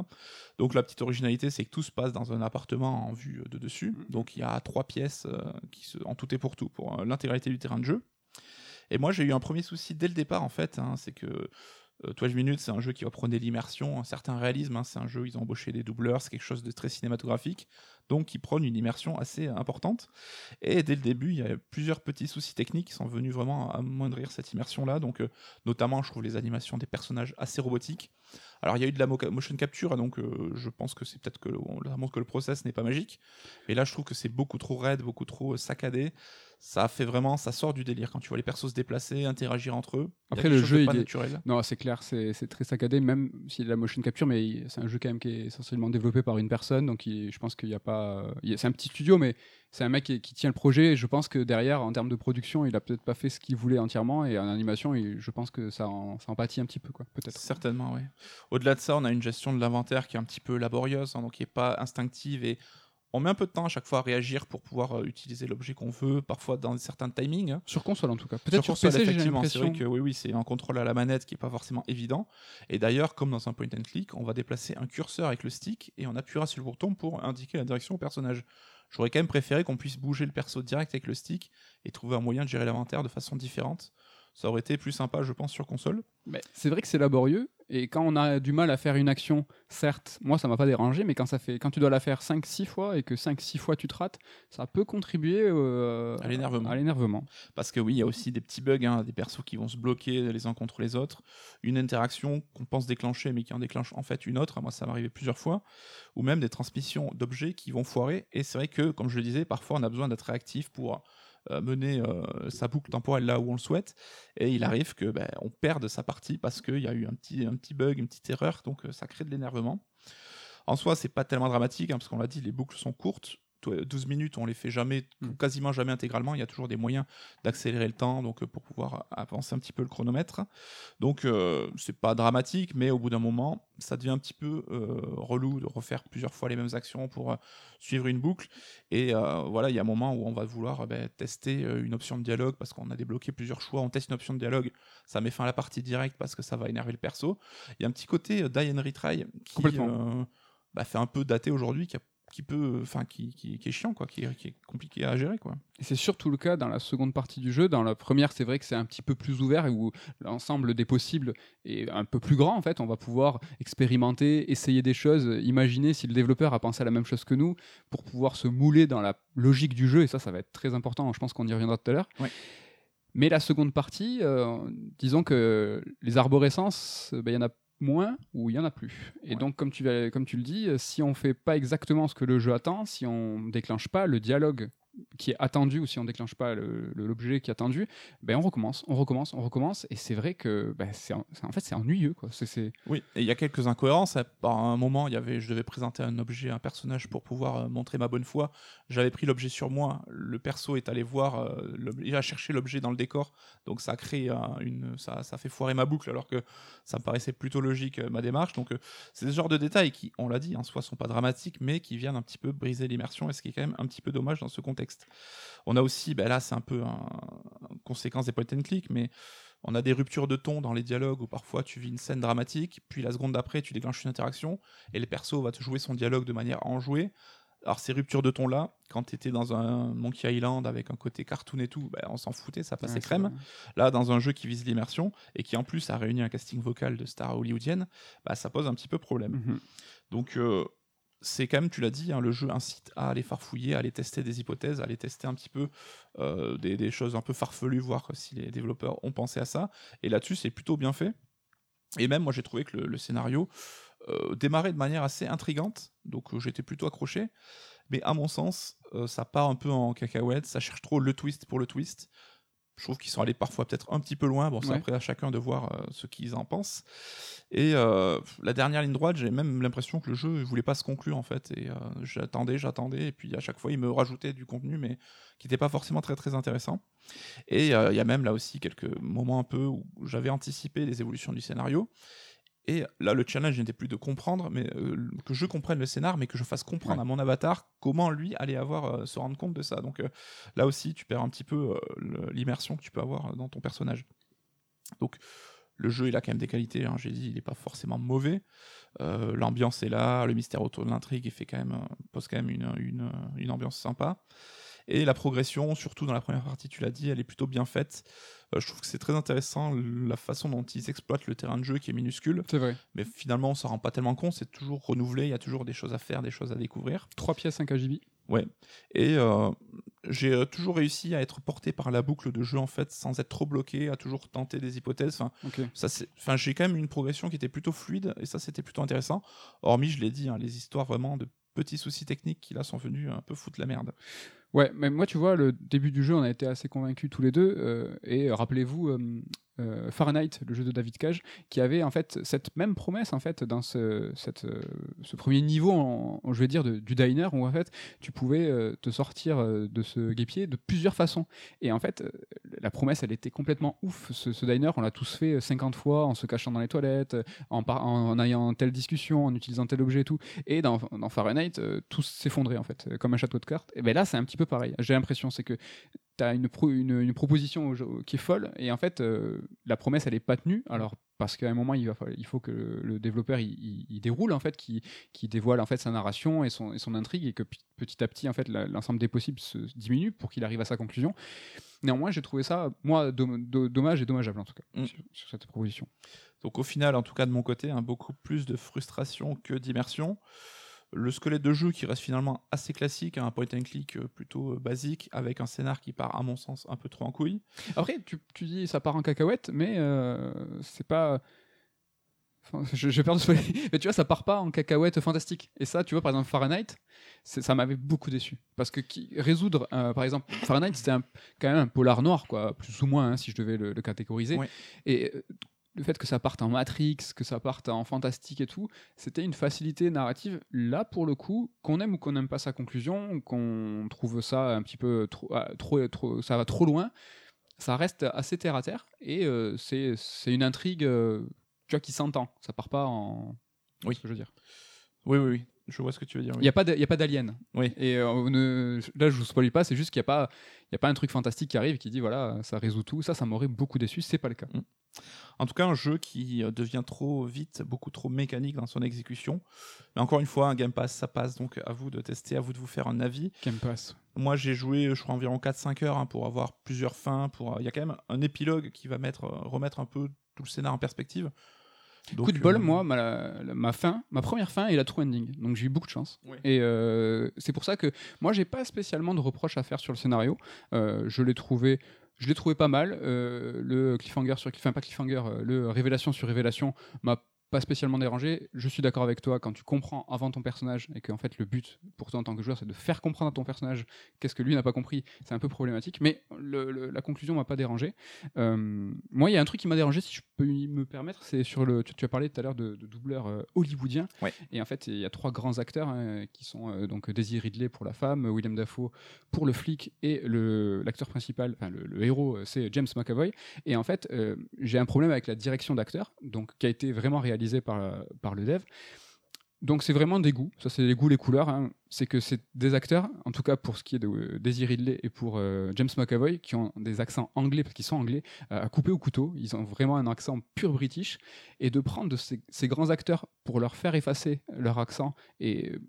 Donc la petite originalité, c'est que tout se passe dans un appartement en vue de dessus. Donc il y a trois pièces euh, qui se, en tout et pour tout, pour euh, l'intégralité du terrain de jeu. Et moi, j'ai eu un premier souci dès le départ, en fait, hein, c'est que euh, 12 minutes, c'est un jeu qui va prôner l'immersion, un certain réalisme. hein, c'est un jeu, ils ont embauché des doubleurs, c'est quelque chose de très cinématographique, donc qui prône une immersion assez importante. Et dès le début, il y a plusieurs petits soucis techniques qui sont venus vraiment amoindrir cette immersion-là. Donc, euh, notamment, je trouve les animations des personnages assez robotiques. Alors, il y a eu de la mo- motion capture, donc euh, je pense que c'est peut-être que leur montre que le process n'est pas magique. Mais là, je trouve que c'est beaucoup trop raide, beaucoup trop euh, saccadé. Ça fait vraiment, ça sort du délire quand tu vois les persos se déplacer, interagir entre eux. Après, le jeu, de il est- naturel. Non, c'est clair, c'est très saccadé, même s'il y a de la motion capture, mais c'est un jeu quand même qui est essentiellement développé par une personne, donc il- je pense qu'il n'y a pas. C'est un petit studio, mais c'est un mec qui, qui tient le projet, et je pense que derrière, en termes de production, il a peut-être pas fait ce qu'il voulait entièrement, et en animation, il- je pense que ça en, ça en pâtit un petit peu, quoi, peut-être. Certainement, oui. Au-delà de ça, on a une gestion de l'inventaire qui est un petit peu laborieuse, hein, donc qui n'est pas instinctive et on met un peu de temps à chaque fois à réagir pour pouvoir euh, utiliser l'objet qu'on veut, parfois dans certains timings. Sur console, en tout cas. Peut-être sur, console, PC, effectivement, c'est vrai que oui, oui, c'est un contrôle à la manette qui est pas forcément évident. Et d'ailleurs, comme dans un point and click, on va déplacer un curseur avec le stick et on appuiera sur le bouton pour indiquer la direction au personnage. J'aurais quand même préféré qu'on puisse bouger le perso direct avec le stick et trouver un moyen de gérer l'inventaire de façon différente. Ça aurait été plus sympa, je pense, sur console. Mais c'est vrai que c'est laborieux et quand on a du mal à faire une action, certes, moi ça m'a pas dérangé, mais quand ça fait quand tu dois la faire 5 6 fois et que 5 6 fois tu te rates, ça peut contribuer euh, À l'énervement. À l'énervement. Parce que oui, il y a aussi des petits bugs, hein, des persos qui vont se bloquer les uns contre les autres, une interaction qu'on pense déclencher mais qui en déclenche en fait une autre, moi ça m'est arrivé plusieurs fois, ou même des transmissions d'objets qui vont foirer, et c'est vrai que, comme je le disais, parfois on a besoin d'être réactif pour euh, mener euh, sa boucle temporelle là où on le souhaite, et il arrive que ben, on perde sa partie parce qu'il y a eu un petit, un petit bug, une petite erreur, donc euh, ça crée de l'énervement. En soi, c'est pas tellement dramatique, hein, parce qu'on l'a dit, les boucles sont courtes. Toi, 12 minutes, on les fait jamais, Mm. quasiment jamais intégralement. Il y a toujours des moyens d'accélérer le temps, donc euh, pour pouvoir avancer un petit peu le chronomètre. Donc euh, c'est pas dramatique, mais au bout d'un moment, ça devient un petit peu euh, relou de refaire plusieurs fois les mêmes actions pour euh, suivre une boucle. Et euh, voilà, il y a un moment où on va vouloir euh, ben, tester euh, une option de dialogue parce qu'on a débloqué plusieurs choix. On teste une option de dialogue, ça met fin à la partie directe parce que ça va énerver le perso. Il y a un petit côté euh, die and retry qui euh, bah, fait un peu daté aujourd'hui, qui, a- qui peut, enfin, qui, qui- qui est chiant, quoi, qui, est- qui est compliqué à gérer, quoi. C'est surtout le cas dans la seconde partie du jeu. Dans la première, c'est vrai que c'est un petit peu plus ouvert et où l'ensemble des possibles est un peu plus grand. En fait, on va pouvoir expérimenter, essayer des choses, imaginer si le développeur a pensé à la même chose que nous pour pouvoir se mouler dans la logique du jeu. Et ça, ça va être très important. Je pense qu'on y reviendra tout à l'heure. Mais la seconde partie, euh, disons que les arborescences, ben, il y en a moins ou il y en a plus. Et Ouais. donc, comme tu, l'as- comme tu le dis, euh, si on fait pas exactement ce que le jeu attend, si on déclenche pas le dialogue qui est attendu ou si on déclenche pas l'objet qui est attendu, ben on recommence, on recommence, on recommence. Et c'est vrai que ben, c'est en, fait c'est ennuyeux quoi. Oui, et il y a quelques incohérences. Par un moment, il y avait, je devais présenter un objet, un personnage pour pouvoir euh, montrer ma bonne foi. J'avais pris l'objet sur moi. Le perso est allé voir, euh, il a cherché l'objet dans le décor. Donc ça a une, ça, ça fait foirer ma boucle, alors que ça me paraissait plutôt logique euh, ma démarche. Donc c'est ce genre de détails qui, on l'a dit, en soi sont pas dramatiques, mais qui viennent un petit peu briser l'immersion, et ce qui est quand même un petit peu dommage dans ce contexte. On a aussi, ben là c'est un peu un, une conséquence des point and click, mais on a des ruptures de ton dans les dialogues où parfois tu vis une scène dramatique, puis la seconde d'après tu déclenches une interaction et le perso va te jouer son dialogue de manière enjouée. Alors ces ruptures de ton là, quand tu étais dans un Monkey Island avec un côté cartoon et tout, ben, on s'en foutait, ça passait Ouais, crème. Là, dans un jeu qui vise l'immersion et qui en plus a réuni un casting vocal de stars hollywoodiennes, bah, ça pose un petit peu problème. Mhm. Donc euh, c'est quand même, tu l'as dit, hein, le jeu incite à aller farfouiller, à aller tester des hypothèses, à aller tester un petit peu euh, des, choses un peu farfelues, voir si les développeurs ont pensé à ça. Et là-dessus, c'est plutôt bien fait. Et même, moi, j'ai trouvé que le, scénario euh, démarrait de manière assez intrigante, donc euh, j'étais plutôt accroché. Mais à mon sens, ça part un peu en cacahuète, ça cherche trop le twist pour le twist. Je trouve qu'ils sont allés parfois peut-être un petit peu loin. Bon, c'est Ouais. après à chacun de voir euh, ce qu'ils en pensent. Et euh, la dernière ligne droite, j'ai même l'impression que le jeu ne voulait pas se conclure en fait. Et euh, j'attendais, j'attendais, et puis à chaque fois, il me rajoutait du contenu, mais qui n'était pas forcément très très intéressant. Et il y a même là aussi quelques moments un peu où j'avais anticipé les évolutions du scénario. Et là, le challenge n'était plus de comprendre, mais euh, que je comprenne le scénar, mais que je fasse comprendre Ouais. à mon avatar comment lui allait avoir euh, se rendre compte de ça. Donc euh, là aussi, tu perds un petit peu l'immersion que tu peux avoir dans ton personnage. Donc le jeu, il a quand même des qualités. hein, J'ai dit, il n'est pas forcément mauvais. L'ambiance est là, le mystère autour de l'intrigue, il fait quand même, pose quand même une, une, une ambiance sympa. Et la progression, surtout dans la première partie, tu l'as dit, elle est plutôt bien faite. Euh, je trouve que c'est très intéressant la façon dont ils exploitent le terrain de jeu qui est minuscule, C'est vrai. mais finalement on s'en rend pas tellement compte, c'est toujours renouvelé, il y a toujours des choses à faire, des choses à découvrir. 3 pièces, 5 KGB. Ouais. Et euh, j'ai euh, toujours réussi à être porté par la boucle de jeu en fait, sans être trop bloqué, à toujours tenter des hypothèses. Enfin, Ok. ça, c'est- enfin, j'ai quand même une progression qui était plutôt fluide et ça, c'était plutôt intéressant. Hormis, je l'ai dit, hein, les histoires vraiment de petits soucis techniques qui là sont venus un peu foutre la merde. Ouais, mais moi, tu vois, le début du jeu, on a été assez convaincus tous les deux. euh, et rappelez-vous, euh, euh, Fahrenheit, le jeu de David Cage, qui avait en fait cette même promesse en fait dans ce, euh, premier niveau, je vais dire, de- du diner, où en fait tu pouvais euh, te sortir de ce guépier de plusieurs façons. Et en fait, la promesse, elle était complètement ouf. Ce, diner, on l'a tous fait 50 fois en se cachant dans les toilettes, en, ayant telle discussion, en utilisant tel objet et tout. Et dans, dans Fahrenheit, tout s'effondrait en fait, comme un château de cartes. Et ben là, c'est un petit peu pareil. J'ai l'impression, c'est que tu as une, pro- une, une proposition qui est folle, et en fait, euh, la promesse, elle est pas tenue. Alors, parce qu'à un moment, il, va, falloir- il faut que le, développeur il, il- il déroule, en fait, qui, qui dévoile en fait sa narration et son, et son intrigue, et que petit à petit, en fait, l'ensemble des possibles se diminue pour qu'il arrive à sa conclusion. Néanmoins, j'ai trouvé ça, moi, dom- do- dommage et dommageable, en tout cas, Mm. sur, sur cette proposition. Donc au final, en tout cas de mon côté, hein, beaucoup plus de frustration que d'immersion. Le squelette de jeu qui reste finalement assez classique, hein, un point and click euh, plutôt euh, basique, avec un scénar qui part à mon sens un peu trop en couille. Après, tu, tu dis ça part en cacahuète, mais euh, c'est pas. Enfin, j'ai peur de spoiler. Mais tu vois, ça part pas en cacahuète fantastique. Et ça, tu vois, par exemple, Fahrenheit, ça m'avait beaucoup déçu. Parce que qui, résoudre, euh, par exemple, Fahrenheit, c'était quand même un polar noir, quoi, plus ou moins, hein, si je devais le, le catégoriser. Ouais. Et le fait que ça parte en Matrix, que ça parte en fantastique et tout, c'était une facilité narrative. Là, pour le coup, qu'on aime ou qu'on n'aime pas sa conclusion, qu'on trouve ça un petit peu trop, ah, trop, trop- ça va trop loin, ça reste assez terre à terre. Et euh, c'est c'est une intrigue, euh, tu vois, qui s'entend. Ça part pas en. Oui. ce que je veux dire. Oui, oui, oui, je vois ce que tu veux dire. Il oui. n'y a pas d'a- il y a pas d'alien. Oui. Et euh, on ne- là, je vous spoil pas, c'est juste qu'il n'y a, pas- il y a pas un truc fantastique qui arrive et qui dit voilà, ça résout tout. Ça, ça m'aurait beaucoup déçu. C'est pas le cas. En tout cas, un jeu qui euh, devient trop vite, beaucoup trop mécanique dans son exécution. Mais encore une fois, un Game Pass, ça passe, donc à vous de tester, à vous de vous faire un avis. Game Pass. Moi, j'ai joué, je crois, environ 4-5 heures hein, pour avoir plusieurs fins. Pour... euh, Il y a quand même un épilogue qui va mettre, remettre un peu tout le scénar en perspective. Donc, Coup de bol, euh, moi, ma, fin, ma première fin est la true ending. Donc j'ai eu beaucoup de chance. Ouais. Et euh, c'est pour ça que moi, j'ai pas spécialement de reproches à faire sur le scénario. Euh, je l'ai trouvé. Je l'ai trouvé pas mal. Le cliffhanger sur enfin pas cliffhanger, le révélation sur révélation m'a pas spécialement dérangé. Je suis d'accord avec toi quand tu comprends avant ton personnage et qu'en fait le but pour toi en tant que joueur c'est de faire comprendre à ton personnage qu'est-ce que lui n'a pas compris. C'est un peu problématique, mais le- le- la conclusion m'a pas dérangé. Euh, moi, il y a un truc qui m'a dérangé, si je peux me permettre, c'est sur le. Tu, tu as parlé tout à l'heure de, de doubleurs euh, hollywoodiens. Ouais. Et en fait, il y a trois grands acteurs hein, qui sont euh, donc Daisy Ridley pour la femme, William Dafoe pour le flic et le l'acteur principal, enfin le, le héros, euh, c'est James McAvoy. Et en fait, j'ai un problème avec la direction d'acteur, donc qui a été vraiment réalisée par la- par le dev. Donc c'est vraiment des goûts, ça c'est les goûts, les couleurs. hein. C'est que c'est des acteurs, en tout cas pour ce qui est de euh, Daisy Ridley et pour euh, James McAvoy, qui ont des accents anglais parce qu'ils sont anglais, euh, à couper au couteau. Ils ont vraiment un accent pur british. Et de prendre ces, grands acteurs pour leur faire effacer leur accent et euh,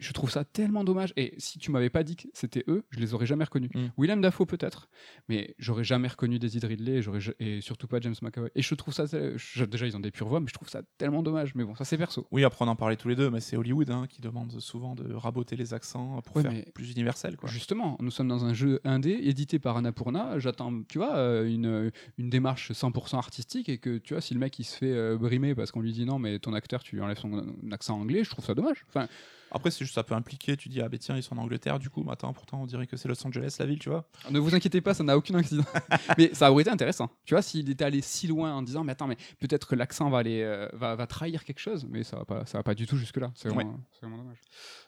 je trouve ça tellement dommage. Et si tu m'avais pas dit que c'était eux, je les aurais jamais reconnus. Mm. William Dafoe peut-être, mais j'aurais jamais reconnu Daisy Ridley et, et surtout pas James McAvoy. Et je trouve ça, je- déjà ils ont des pures voix, mais je trouve ça tellement dommage. Mais bon, ça c'est perso. Oui, après on en parlait tous les deux, mais c'est Hollywood hein, qui demande souvent de raboter les accents pour Ouais, faire plus universel. Quoi. Justement, nous sommes dans un jeu indé édité par Annapurna. J'attends, tu vois, euh, une, une démarche 100% artistique et que, tu vois, si le mec il se fait euh, brimer parce qu'on lui dit non, mais ton acteur, tu lui enlèves son accent anglais, je trouve ça dommage. Enfin, Après, c'est juste ça peut impliquer, tu dis, ah ben tiens, ils sont en Angleterre, du coup, attends, pourtant on dirait que c'est Los Angeles la ville, tu vois. ne vous inquiétez pas, ça n'a aucun accident. mais ça aurait été intéressant. Tu vois, s'il était allé si loin en disant, mais attends, mais peut-être que l'accent va, aller, euh, va, va trahir quelque chose, mais ça va pas, ça va pas du tout jusque-là. C'est vraiment, dommage.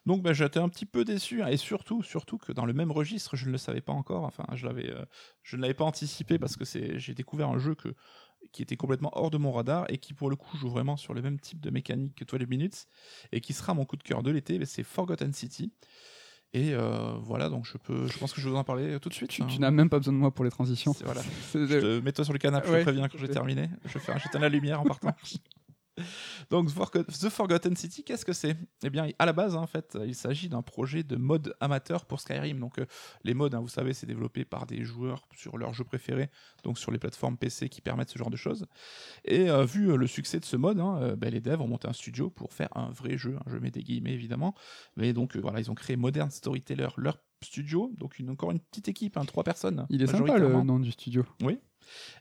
Donc ben, j'étais un petit peu déçu, hein, et surtout, surtout que dans le même registre, je ne le savais pas encore, enfin, je, l'avais, euh, je ne l'avais pas anticipé parce que c'est, j'ai découvert un jeu que, qui était complètement hors de mon radar et qui, pour le coup, joue vraiment sur le même type de mécanique que 12 Minutes et qui sera mon coup de cœur de l'été, c'est Forgotten City. Et euh, voilà, donc je, peux, je pense que je vais vous en parler tout de suite. Tu, hein. tu n'as même pas besoin de moi pour les transitions. Voilà. Mets-toi sur le canapé, je te préviens quand j'ai terminé. Je fais un j'éteins la lumière en partant. Donc, The Forgotten City, qu'est-ce que c'est? Eh bien, à la base, en fait, il s'agit d'un projet de mode amateur pour Skyrim. Donc, euh, les modes, hein, vous savez, c'est développé par des joueurs sur leur jeu préféré, donc sur les plateformes PC qui permettent ce genre de choses. Et euh, vu euh, le succès de ce mode, hein, ben, les devs ont monté un studio pour faire un vrai jeu. hein, je mets des guillemets évidemment, mais donc euh, voilà, ils ont créé Modern Storyteller, leur studio, donc une, encore une petite équipe, hein, trois personnes. Il est sympa le nom du studio.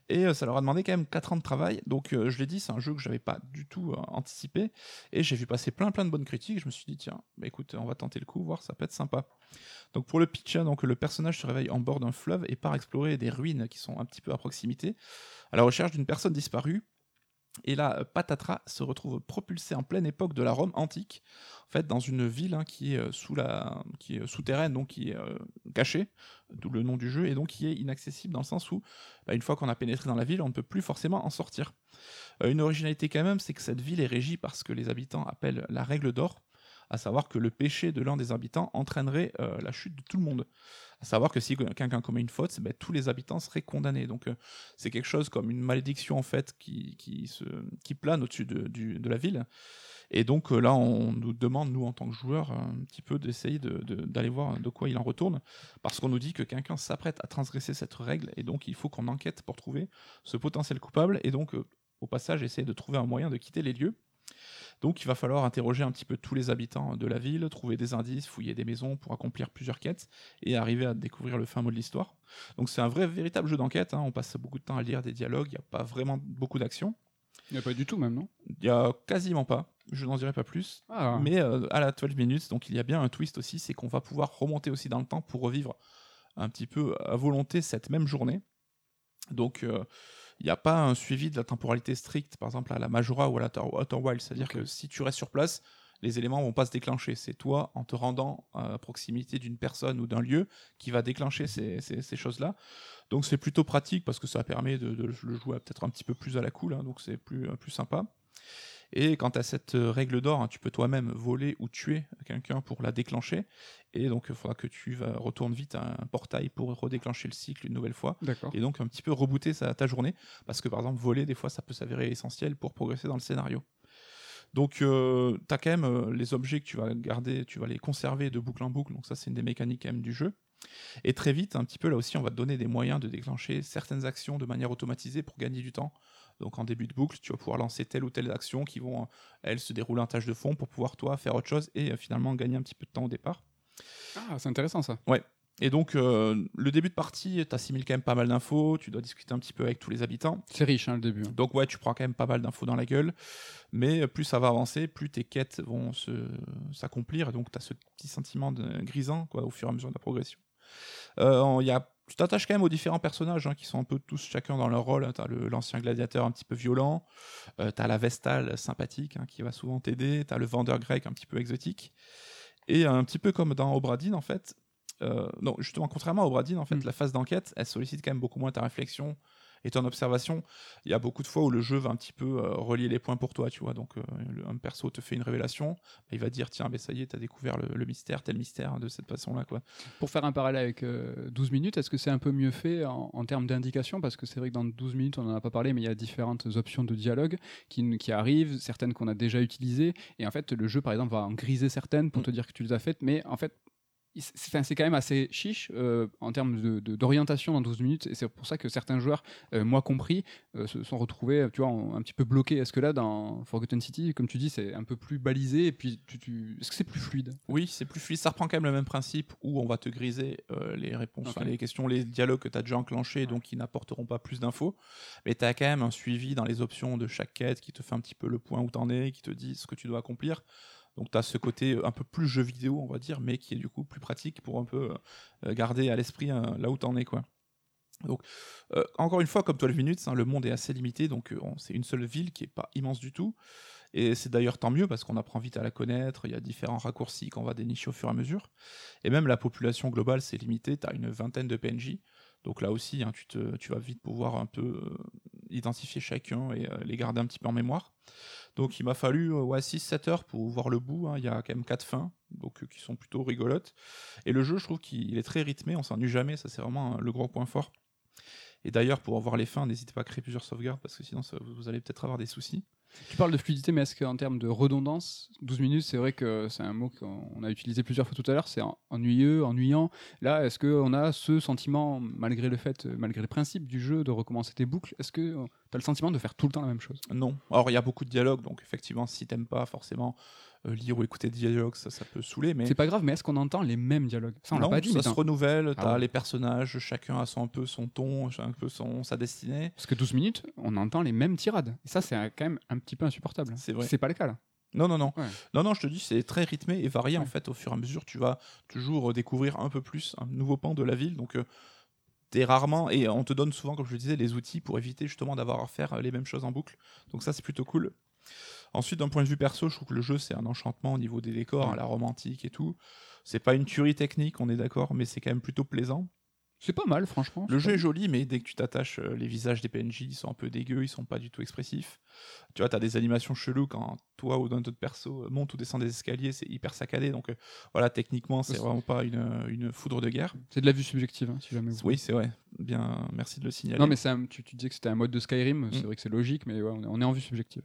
Et euh, ça leur a demandé quand même 4 ans de travail. Donc euh, je l'ai dit, c'est un jeu que je n'avais pas du tout euh, anticipé. Et j'ai vu passer plein plein de bonnes critiques. Je me suis dit, tiens, bah, écoute, on va tenter le coup, voir, ça peut être sympa. Donc pour le pitch, hein, donc, le personnage se réveille en bord d'un fleuve et part explorer des ruines qui sont un petit peu à proximité, à la recherche d'une personne disparue. Et là, euh, Patatras se retrouve propulsé en pleine époque de la Rome antique, en dans une ville hein, qui est euh, sous la, qui est souterraine, donc qui est euh, cachée, d'où le nom du jeu, et donc qui est inaccessible dans le sens où, bah, une fois qu'on a pénétré dans la ville, on ne peut plus forcément en sortir. Euh, une originalité quand même, c'est que cette ville est régie par ce que les habitants appellent la règle d'or, à savoir que le péché de l'un des habitants entraînerait euh, la chute de tout le monde. À savoir que si quelqu'un commet une faute, ben, tous les habitants seraient condamnés. Donc euh, c'est quelque chose comme une malédiction en fait qui, qui, se, qui plane au-dessus de, du- de la ville. Et donc euh, là, on nous demande, nous en tant que joueurs, un petit peu d'essayer de- de- d'aller voir de quoi il en retourne, parce qu'on nous dit que quelqu'un s'apprête à transgresser cette règle, et donc il faut qu'on enquête pour trouver ce potentiel coupable, et donc euh, au passage essayer de trouver un moyen de quitter les lieux. Donc il va falloir interroger un petit peu tous les habitants de la ville, trouver des indices, fouiller des maisons pour accomplir plusieurs quêtes et arriver à découvrir le fin mot de l'histoire. Donc c'est un vrai véritable jeu d'enquête, hein. on passe beaucoup de temps à lire des dialogues, il n'y a pas vraiment beaucoup d'action. Il n'y a pas du tout même, non? Il n'y a quasiment pas, je n'en dirai pas plus. Ah, Mais euh, à la 12 minutes, donc il y a bien un twist aussi, c'est qu'on va pouvoir remonter aussi dans le temps pour revivre un petit peu à volonté cette même journée. Donc euh, il n'y a pas un suivi de la temporalité stricte, par exemple à la Majora ou à la Outer Wild, c'est-à-dire que si tu restes sur place, les éléments vont pas se déclencher. C'est toi, en te rendant à proximité d'une personne ou d'un lieu, qui va déclencher ces, ces- ces choses-là. Donc c'est plutôt pratique parce que ça permet de, de le jouer peut-être un petit peu plus à la cool, hein, donc c'est plus, plus sympa. Et quant à cette euh, règle d'or, hein, tu peux toi-même voler ou tuer quelqu'un pour la déclencher. Et donc il faudra que tu vas, retournes vite à un portail pour redéclencher le cycle une nouvelle fois. Et donc un petit peu rebooter sa, ta journée. Parce que par exemple, voler, des fois, ça peut s'avérer essentiel pour progresser dans le scénario. Donc, tu as quand même euh, les objets que tu vas garder, tu vas les conserver de boucle en boucle. Donc, ça, c'est une des mécaniques quand même du jeu. Et très vite, un petit peu là aussi, on va te donner des moyens de déclencher certaines actions de manière automatisée pour gagner du temps. Donc, en début de boucle, tu vas pouvoir lancer telle ou telle action qui vont, euh, elles, se dérouler en tâche de fond pour pouvoir, toi, faire autre chose et euh, finalement gagner un petit peu de temps au départ. Ah, c'est intéressant ça. Et donc, euh, le début de partie, tu assimiles quand même pas mal d'infos, tu dois discuter un petit peu avec tous les habitants. C'est riche hein, le début. hein. Donc ouais, tu prends quand même pas mal d'infos dans la gueule, mais plus ça va avancer, plus tes quêtes vont se- s'accomplir, et donc tu as ce petit sentiment de grisant quoi, au fur et à mesure de la progression. Euh, il y a, tu t'attaches quand même aux différents personnages hein, qui sont un peu tous chacun dans leur rôle. Tu as l'ancien gladiateur un petit peu violent, euh, tu as la Vestale sympathique hein, qui va souvent t'aider, tu as le vendeur grec un petit peu exotique, et un petit peu comme dans Obradine en fait. euh, non, justement, contrairement à Obradine, en fait, Mm. la phase d'enquête, elle sollicite quand même beaucoup moins ta réflexion Et ton observation, il y a beaucoup de fois où le jeu va un petit peu euh, relier les points pour toi, tu vois. Donc, euh, le- un perso te fait une révélation, il va dire tiens, mais ça y est, t'as découvert le, le mystère, tel mystère de cette façon-là, quoi. Pour faire un parallèle avec euh, 12 minutes, est-ce que c'est un peu mieux fait en, en termes d'indication? Parce que c'est vrai que dans 12 minutes, on n'en a pas parlé, mais il y a différentes options de dialogue qui, qui arrivent, certaines qu'on a déjà utilisées. Et en fait, le jeu, par exemple, va en griser certaines pour Mm. te dire que tu les as faites. Mais en fait, c'est quand même assez chiche euh, en termes de- de- d'orientation dans 12 minutes. Et c'est pour ça que certains joueurs, euh, moi compris, euh, se sont retrouvés tu vois, en- un petit peu bloqués. Est-ce que là, dans Forgotten City, comme tu dis, c'est un peu plus balisé Et puis, tu, tu- est-ce que c'est plus fluide? Oui, c'est plus fluide. Ça reprend quand même le même principe où on va te griser les réponses, enfin, les questions, les dialogues que tu as déjà enclenchés, donc qui n'apporteront pas plus d'infos. Mais tu as quand même un suivi dans les options de chaque quête qui te fait un petit peu le point où tu en es, qui te dit ce que tu dois accomplir. Donc tu as ce côté un peu plus jeu vidéo, on va dire, mais qui est du coup plus pratique pour un peu euh, garder à l'esprit euh, là où tu en es. Donc, euh, encore une fois, comme 12 minutes, hein, le monde est assez limité, donc euh, on- c'est une seule ville qui est pas immense du tout. Et c'est d'ailleurs tant mieux parce qu'on apprend vite à la connaître, il y a différents raccourcis qu'on va dénicher au fur et à mesure. Et même la population globale, c'est limité, tu as une vingtaine de PNJ. Donc là aussi, hein, tu, vas vite pouvoir un peu euh, identifier chacun et euh, les garder un petit peu en mémoire. Donc il m'a fallu euh, ouais, 6-7 heures pour voir le bout. hein. Il y a quand même 4 fins, donc euh, qui sont plutôt rigolotes. Et le jeu, je trouve qu'il est très rythmé, on s'ennuie jamais, ça c'est vraiment euh, le gros point fort. Et d'ailleurs, pour avoir les fins, n'hésitez pas à créer plusieurs sauvegardes parce que sinon vous allez peut-être avoir des soucis. Tu parles de fluidité, mais est-ce qu'en termes de redondance, 12 minutes, c'est vrai que c'est un mot qu'on a utilisé plusieurs fois tout à l'heure, c'est en- ennuyeux, ennuyant. Là, est-ce qu'on a ce sentiment, malgré le fait, malgré le principe du jeu de recommencer tes boucles, est-ce que tu as le sentiment de faire tout le temps la même chose Non. Alors, il y a beaucoup de dialogues, donc effectivement, si t'aimes pas forcément euh, lire ou écouter des dialogues, ça, ça peut saouler, mais C'est pas grave, mais est-ce qu'on entend les mêmes dialogues? Ça, on l'a pas dit, ça mais se renouvelle, t'as Ah ouais. les personnages, chacun a son, un peu son ton, un peu son, sa destinée. Parce que 12 minutes, on entend les mêmes tirades. Et ça, c'est quand même un petit peu insupportable. C'est vrai. C'est pas le cas, là. Non, non, non. Ouais. Non, non, je te dis, c'est très rythmé et varié en fait. Au fur et à mesure, tu vas toujours euh, découvrir un peu plus un nouveau pan de la ville. Donc, euh, t'es rarement. Et on te donne souvent, comme je le disais, les outils pour éviter justement d'avoir à faire euh, les mêmes choses en boucle. Donc, ça, c'est plutôt cool. Ensuite, d'un point de vue perso, je trouve que le jeu, c'est un enchantement au niveau des décors, hein, la romantique et tout. C'est pas une tuerie technique, on est d'accord, mais c'est quand même plutôt plaisant. C'est pas mal, franchement. Le jeu est joli, mais dès que tu t'attaches, euh, les visages des PNJ ils sont un peu dégueux, ils sont pas du tout expressifs. Tu vois, t'as des animations cheloues quand toi ou d'un autre perso euh, monte ou descend des escaliers, c'est hyper saccadé. Donc euh, voilà, techniquement, c'est vraiment pas une, une foudre de guerre. C'est de la vue subjective, hein, si jamais vous Oui, c'est vrai. Bien, merci de le signaler. Non, mais un- tu, tu disais que c'était un mode de Skyrim, c'est Mm. vrai que c'est logique, mais ouais, on, est, on est en vue subjective.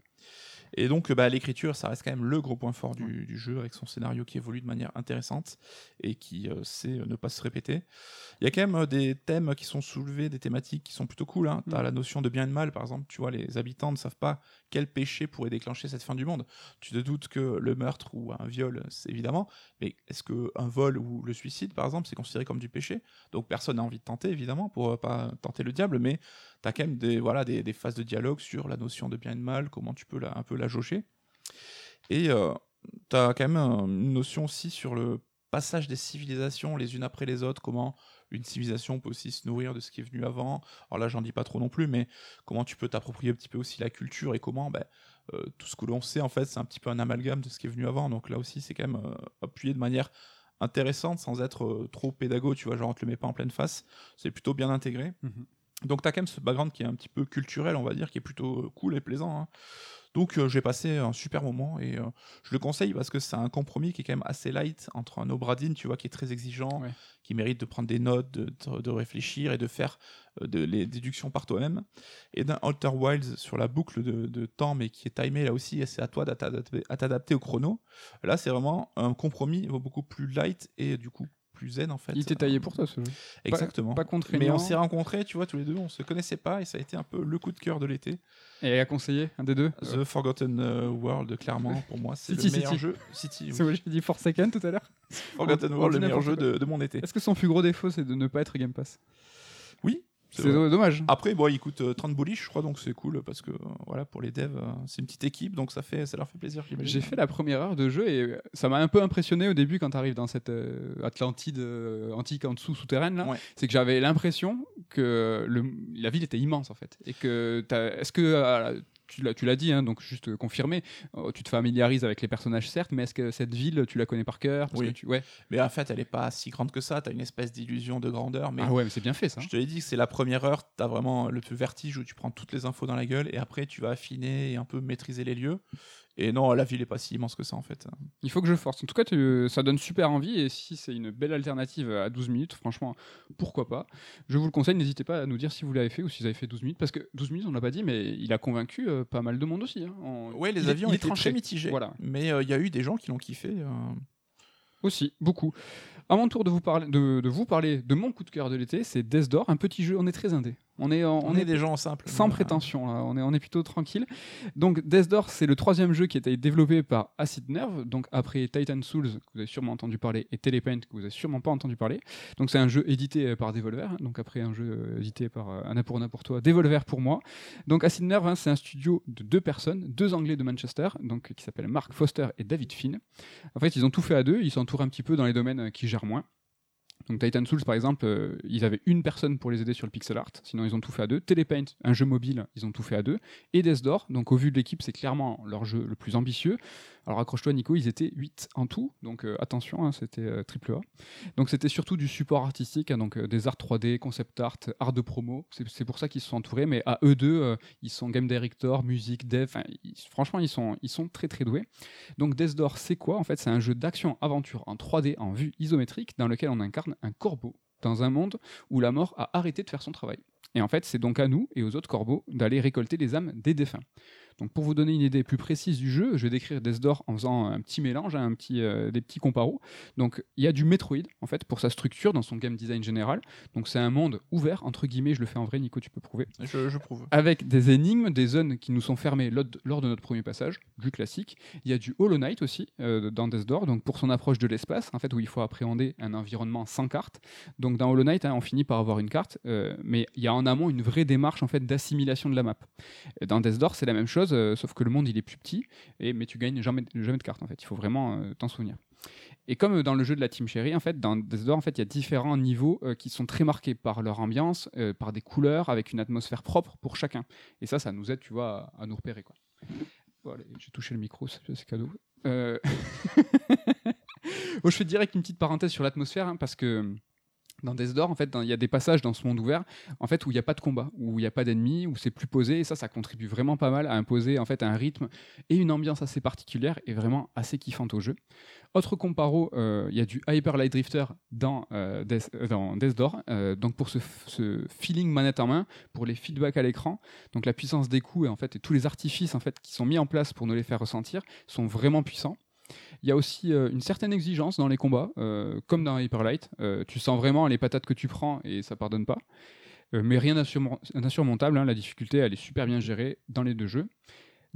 Et donc, bah, l'écriture, ça reste quand même le gros point fort du, du jeu, avec son scénario qui évolue de manière intéressante et qui euh, sait ne pas se répéter. Il y a quand même euh, des thèmes qui sont soulevés, des thématiques qui sont plutôt cool. Hein. Tu as Mm. la notion de bien et de mal, par exemple. Tu vois, les habitants ne savent pas quel péché pourrait déclencher cette fin du monde? Tu te doutes que le meurtre ou un viol, c'est évidemment, mais est-ce qu'un vol ou le suicide, par exemple, c'est considéré comme du péché? Donc personne n'a envie de tenter, évidemment, pour euh, pas tenter le diable, mais tu as quand même des, voilà, des, des phases de dialogue sur la notion de bien et de mal, comment tu peux un peu la jauger. Et euh, tu as quand même un- une notion aussi sur le passage des civilisations les unes après les autres, comment une civilisation peut aussi se nourrir de ce qui est venu avant. Alors là, j'en dis pas trop non plus, mais comment tu peux t'approprier un petit peu aussi la culture et comment ben, euh, tout ce que l'on sait, en fait, c'est un petit peu un amalgame de ce qui est venu avant. Donc là aussi, c'est quand même euh, appuyé de manière intéressante sans être euh, trop pédago, tu vois, genre on te le met pas en pleine face. C'est plutôt bien intégré. Mhm. Donc tu as quand même ce background qui est un petit peu culturel, on va dire, qui est plutôt euh, cool et plaisant. hein. Donc euh, j'ai passé un super moment et euh, je le conseille parce que c'est un compromis qui est quand même assez light entre un Obradine, tu vois, qui est très exigeant, Ouais. qui mérite de prendre des notes, de, de- de réfléchir et de faire euh, de, les déductions par toi-même, et d'un Outer Wilds sur la boucle de, temps mais qui est timé là aussi et c'est à toi à t'adapter au chrono. Là c'est vraiment un compromis beaucoup plus light et du coup plus zen en fait. Il était taillé pour toi, ce jeu. Exactement. Pas mais contraignant. on s'est rencontrés, tu vois, tous les deux, on se connaissait pas et ça a été un peu le coup de cœur de l'été. Et à conseiller, un des deux The Forgotten euh, World, clairement, pour moi, c'est le meilleur City. jeu. City, C'est vrai, j'ai dit Forsaken tout à l'heure. Forgotten World, le meilleur jeu de, de mon été. Est-ce que son plus gros défaut, c'est de ne pas être Game Pass? Oui, c'est dommage. Après, bon, il coûte euh, 30 bullish, je crois, donc c'est cool parce que euh, voilà, pour les devs, euh, c'est une petite équipe, donc ça, fait, ça leur fait plaisir. J'ai fait la première heure de jeu et euh, ça m'a un peu impressionné au début quand tu arrives dans cette euh, Atlantide euh, antique en dessous souterraine. Ouais. C'est que j'avais l'impression que le- la ville était immense en fait et que est-ce que euh, tu l'as, tu l'as dit, hein, donc juste confirmer, euh, tu te familiarises avec les personnages certes, mais est-ce que cette ville, tu la connais par cœur? Parce Oui. que tu- ouais. Mais en fait, elle est pas si grande que ça. T'as une espèce d'illusion de grandeur. Mais Ah ouais, mais c'est bien fait ça. je te l'ai dit, c'est la première heure. T'as vraiment le vertige où tu prends toutes les infos dans la gueule et après tu vas affiner et un peu maîtriser les lieux. Et non, la ville est pas si immense que ça en fait. Il faut que je force. En tout cas, tu- ça donne super envie. Et si c'est une belle alternative à 12 minutes, franchement, pourquoi pas Je vous le conseille. N'hésitez pas à nous dire si vous l'avez fait ou si vous avez fait 12 minutes. Parce que 12 minutes, on l'a pas dit, mais il a convaincu euh, pas mal de monde aussi. hein. En- Ouais, les il été était très mitigés. Voilà. Mais euh, il y a eu des gens qui l'ont kiffé. euh. Aussi, beaucoup. À mon tour de vous parler de, de vous parler de mon coup de cœur de l'été, c'est Death Door, un petit jeu. On est très indé. On est, On, est des gens simples. sans prétention, là. On, est, on est plutôt tranquille. Donc, Death Door, c'est le troisième jeu qui a été développé par Acid Nerve. Donc, après Titan Souls, que vous avez sûrement entendu parler, et Telepaint, que vous avez sûrement pas entendu parler. Donc, c'est un jeu édité par Devolver. Donc, après un jeu édité par euh, Anna pour pour toi, Devolver pour moi. Donc, Acid Nerve, hein, c'est un studio de deux personnes, deux Anglais de Manchester, donc qui s'appellent Mark Foster et David Finn. En fait, ils ont tout fait à deux. Ils s'entourent un petit peu dans les domaines qui moins. Donc Titan Souls par exemple, euh, ils avaient une personne pour les aider sur le pixel art, sinon ils ont tout fait à deux. Telepaint, un jeu mobile, ils ont tout fait à deux. Et Death donc au vu de l'équipe, c'est clairement leur jeu le plus ambitieux. Alors accroche-toi Nico, ils étaient 8 en tout, donc euh, attention, hein, c'était euh, triple A. Donc c'était surtout du support artistique, hein, donc euh, des arts 3D, concept art, art de promo. C'est pour ça qu'ils se sont entourés, mais à eux deux, ils sont game director, musique, dev. franchement, ils sont, ils sont très très doués. Donc Death Door, c'est quoi? En fait, c'est un jeu d'action-aventure en 3D en vue isométrique dans lequel on incarne un corbeau dans un monde où la mort a arrêté de faire son travail. Et en fait, c'est donc à nous et aux autres corbeaux d'aller récolter les âmes des défunts. Donc pour vous donner une idée plus précise du jeu, je vais décrire Death Door en faisant un petit mélange, hein, un petit, euh, des petits comparos. Donc il y a du Metroid en fait pour sa structure dans son game design général. Donc c'est un monde ouvert entre guillemets, je le fais en vrai, Nico, tu peux prouver Je, je prouve. avec des énigmes, des zones qui nous sont fermées lors de, lors de notre premier passage, du classique. Il y a du Hollow Knight aussi euh, dans Death Door, donc pour son approche de l'espace, en fait, où il faut appréhender un environnement sans carte. Donc dans Hollow Knight, hein, on finit par avoir une carte, euh, mais il y a en amont une vraie démarche en fait d'assimilation de la map. Dans Death Door, c'est la même chose, euh, sauf que le monde il est plus petit, et, mais tu gagnes jamais, de carte en fait. Il faut vraiment euh, t'en souvenir. Et comme dans le jeu de la Team Cherry, en fait, dans Death en fait, il y a différents niveaux euh, qui sont très marqués par leur ambiance, euh, par des couleurs, avec une atmosphère propre pour chacun. Et ça, ça nous aide, tu vois, à, nous repérer. Quoi. Voilà, j'ai touché le micro, c'est cadeau. Euh, je fais direct une petite parenthèse sur l'atmosphère, hein, parce que dans Death Door, en fait, il y a des passages dans ce monde ouvert, en fait, où il n'y a pas de combat, où il n'y a pas d'ennemis, où c'est plus posé, et ça, ça contribue vraiment pas mal à imposer en fait un rythme et une ambiance assez particulière et vraiment assez kiffante au jeu. Autre comparo, euh, il y a du Hyper Light Drifter dans, euh, Death, euh, Door, euh, donc pour ce, feeling manette en main, pour les feedbacks à l'écran, donc la puissance des coups et, en fait, tous les artifices en fait, qui sont mis en place pour nous les faire ressentir sont vraiment puissants. Il y a aussi euh, une certaine exigence dans les combats, euh, comme dans Hyper Light. Euh, tu sens vraiment les patates que tu prends et ça pardonne pas. Mais rien d'insurmon- d'insurmontable, hein, la difficulté elle est super bien gérée dans les deux jeux.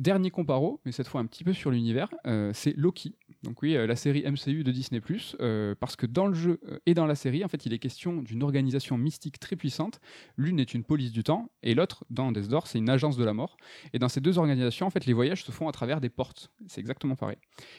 Dernier comparo, mais cette fois un petit peu sur l'univers, euh, c'est Loki. Donc oui, euh, la série MCU de Disney+, euh, parce que dans le jeu euh, et dans la série, en fait, il est question d'une organisation mystique très puissante. L'une est une police du temps, et l'autre, dans Death Door, c'est une agence de la mort. Et dans ces deux organisations, en fait, les voyages se font à travers des portes. C'est exactement pareil.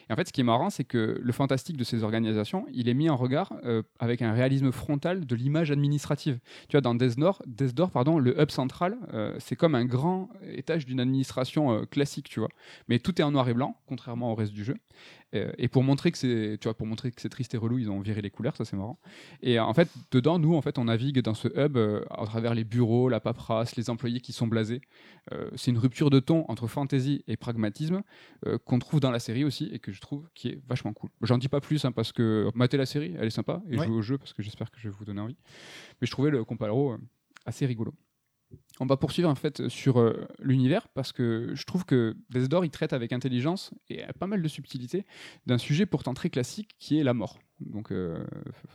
Et en fait, ce qui est marrant, c'est que le fantastique de ces organisations, il est mis en regard avec un réalisme frontal de l'image administrative. Tu vois, dans Death Door, pardon, le hub central, c'est comme un grand étage d'une administration euh, classique, tu vois. Mais tout est en noir et blanc, contrairement au reste du jeu. Euh, et pour montrer que c'est, tu vois, pour montrer que c'est triste et relou, ils ont viré les couleurs, ça c'est marrant. Et euh, en fait, dedans, nous, en fait, on navigue dans ce hub euh, à travers les bureaux, la paperasse, les employés qui sont blasés. Euh, c'est une rupture de ton entre fantasy et pragmatisme qu'on trouve dans la série aussi et que je trouve qui est vachement cool. J'en dis pas plus hein, parce que matez la série, elle est sympa et Ouais. jouez au jeu parce que j'espère que je vais vous donner envie. Mais je trouvais le comparo assez rigolo. On va poursuivre en fait sur euh, l'univers parce que je trouve que Death Door il traite avec intelligence et pas mal de subtilité d'un sujet pourtant très classique qui est la mort. Donc euh,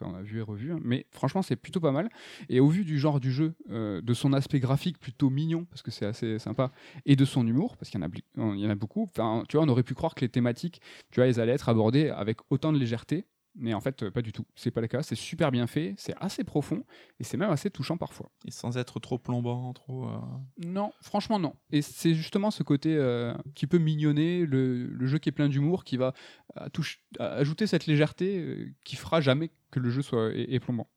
on a vu et revu, hein, mais franchement c'est plutôt pas mal. Et au vu du genre du jeu, euh, de son aspect graphique plutôt mignon parce que c'est assez sympa, et de son humour parce qu'il y en a, beaucoup. Tu vois, on aurait pu croire que les thématiques, tu vois, allaient être abordées avec autant de légèreté. Mais en fait, euh, pas du tout. C'est pas le cas. C'est super bien fait. C'est assez profond et c'est même assez touchant parfois. Et sans être trop plombant, trop. euh, Non, franchement non. Et c'est justement ce côté euh, un petit peu mignonné, le, le jeu qui est plein d'humour, qui va euh, touche- à ajouter cette légèreté euh, qui fera jamais que le jeu soit est plombant.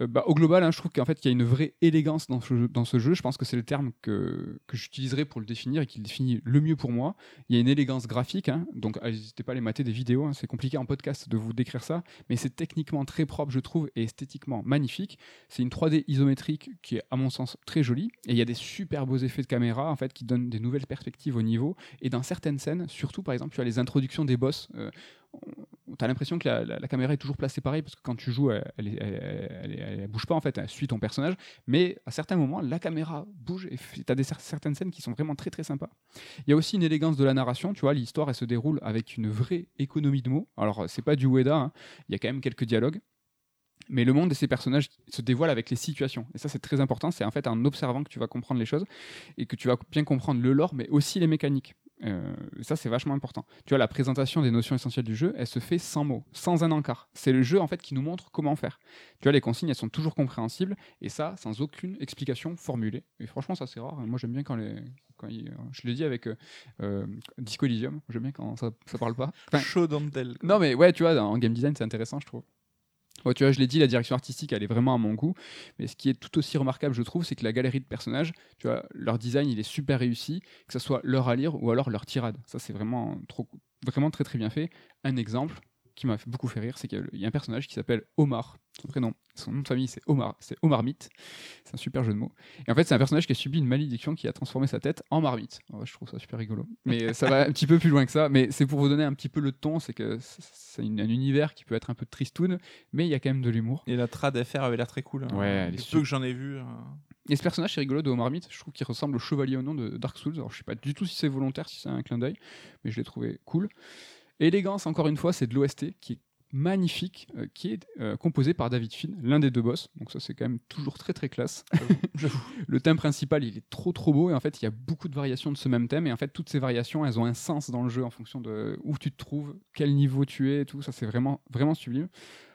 Euh, bah, au global, hein, je trouve qu'en fait, il y a une vraie élégance dans ce jeu. Je pense que c'est le terme que, que j'utiliserai pour le définir et qui le définit le mieux pour moi. Il y a une élégance graphique, hein, donc ah, n'hésitez pas à aller mater des vidéos. hein, c'est compliqué en podcast de vous décrire ça, mais c'est techniquement très propre, je trouve, et esthétiquement magnifique. C'est une 3D isométrique qui est, à mon sens, très jolie. Et il y a des super beaux effets de caméra, en fait, qui donnent des nouvelles perspectives au niveau. Et dans certaines scènes, surtout, par exemple, tu as les introductions des boss. euh, tu l'impression que la, caméra est toujours placée pareil parce que quand tu joues, elle, elle, bouge pas en fait, elle suit ton personnage. Mais à certains moments, la caméra bouge et tu as des, cer- certaines scènes qui sont vraiment très très sympas. Il y a aussi une élégance de la narration, tu vois, l'histoire elle se déroule avec une vraie économie de mots. Alors c'est pas du Ueda, hein, il y a quand même quelques dialogues. Mais le monde et ses personnages se dévoilent avec les situations. Et ça, c'est très important. C'est en fait en observant que tu vas comprendre les choses et que tu vas bien comprendre le lore, mais aussi les mécaniques. Euh, ça, c'est vachement important. Tu vois, la présentation des notions essentielles du jeu, elle se fait sans mots, sans un encart. C'est le jeu en fait qui nous montre comment faire. Tu vois, les consignes, elles sont toujours compréhensibles et ça, sans aucune explication formulée. Et franchement, ça c'est rare. Moi, j'aime bien quand les, quand ils- je l'ai dit avec euh, euh, Disco Elysium. J'aime bien quand ça, ça parle pas. Enfin, don't tell. non, mais ouais, tu vois, en game design, c'est intéressant, je trouve. Tu vois, je l'ai dit, la direction artistique, elle est vraiment à mon goût. Mais ce qui est tout aussi remarquable, je trouve, c'est que la galerie de personnages, tu vois, leur design, il est super réussi, que ce soit leur allure ou alors leur tirade. Ça, c'est vraiment, trop, vraiment très très bien fait. Un exemple qui m'a beaucoup fait rire, c'est qu'il y a un personnage qui s'appelle Omar. Son prénom, son nom de famille, c'est Omar. C'est Omar Mythe. C'est un super jeu de mots. Et en fait, c'est un personnage qui a subi une malédiction qui a transformé sa tête en marmite. Je trouve ça super rigolo. Mais ça va un petit peu plus loin que ça. Mais c'est pour vous donner un petit peu le ton, c'est que c'est- un univers qui peut être un peu tristoun, mais il y a quand même de l'humour. Et la trad FR avait l'air très cool. hein. Ouais, super. peu que j'en ai vu. euh, Et ce personnage, c'est rigolo de Omar Mythe. Je trouve qu'il ressemble au chevalier au nom de Dark Souls. Alors, je sais pas du tout si c'est volontaire, si c'est un clin d'œil, mais je l'ai trouvé cool. Élégance, encore une fois, c'est de l'OST qui est magnifique, euh, qui est euh, composé par David Finn, l'un des deux boss. Donc ça, c'est quand même toujours très très classe. le thème principal, il est trop trop beau et en fait, il y a beaucoup de variations de ce même thème et en fait, toutes ces variations, elles ont un sens dans le jeu en fonction de où tu te trouves, quel niveau tu es et tout. Ça, c'est vraiment vraiment sublime.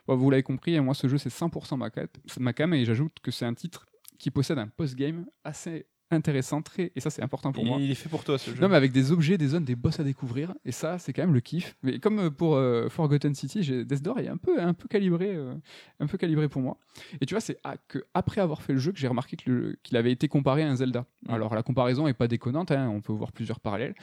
Bon, vous l'avez compris, hein, moi, ce jeu, c'est 100% ma, cat- ma cam et j'ajoute que c'est un titre qui possède un post-game assez intéressant, très, et ça, c'est important pour moi. il est fait pour toi ce jeu. Non, mais avec des objets, des zones, des boss à découvrir. Et ça, c'est quand même le kiff. Mais comme euh, pour euh, Forgotten City, j'ai- Death Door est un peu, un peu calibré, euh, un peu calibré pour moi. Et tu vois, c'est que après avoir fait le jeu que j'ai remarqué qu'il avait été comparé à un Zelda. Alors la comparaison est pas déconnante. hein, on peut voir plusieurs parallèles.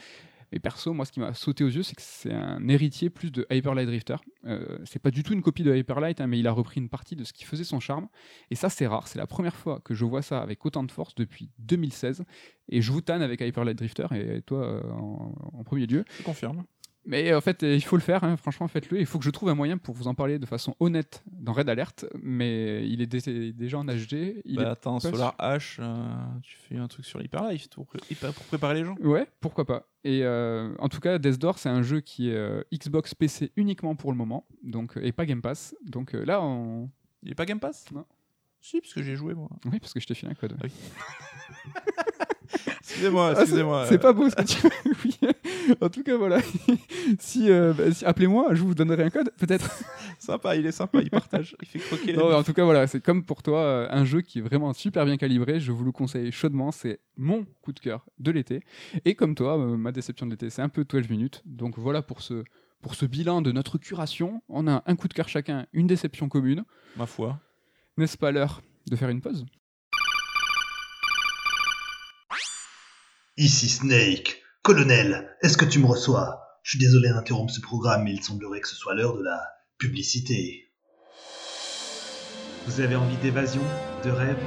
Mais perso, moi, ce qui m'a sauté aux yeux, c'est que c'est un héritier plus de Hyper Light Drifter. Euh, c'est pas du tout une copie de Hyper Light, hein, mais il a repris une partie de ce qui faisait son charme. Et ça, c'est rare. C'est la première fois que je vois ça avec autant de force depuis 2016. Et je vous tanne avec Hyper Light Drifter, et toi euh, en premier lieu. Je confirme. Mais euh, en fait, il faut le faire, hein, franchement, faites-le. Il faut que je trouve un moyen pour vous en parler de façon honnête dans Red Alert. Mais il est dé- déjà en HD. Il bah, attends, Solar H, euh, tu fais un truc sur l'Hyperlife pour, pour préparer les gens. Ouais, pourquoi pas. Et euh, en tout cas, Death Door, c'est un jeu qui est euh, Xbox PC uniquement pour le moment, donc et pas Game Pass. Donc là, on... Il est pas Game Pass? Non. Si, parce que j'ai joué moi. oui, parce que je t'ai filé un code. Ah oui. Excusez-moi, Ah, c'est- excusez-moi. c'est pas beau ce que tu oui. En tout cas, voilà. si, euh, bah, si- appelez-moi, je vous donnerai un code, peut-être. Sympa, il est sympa, il partage, il fait croquer. Non, en tout cas, voilà, c'est comme pour toi, euh, un jeu qui est vraiment super bien calibré. Je vous le conseille chaudement. C'est mon coup de cœur de l'été. Et comme toi, euh, ma déception de l'été, c'est un peu 12 minutes. Donc voilà pour ce, pour ce bilan de notre curation. On a un coup de cœur chacun, une déception commune. Ma foi. N'est-ce pas l'heure de faire une pause? Ici Snake. Colonel, est-ce que tu me reçois? Je suis désolé d'interrompre ce programme, mais il semblerait que ce soit l'heure de la publicité. Vous avez envie d'évasion, de rêve?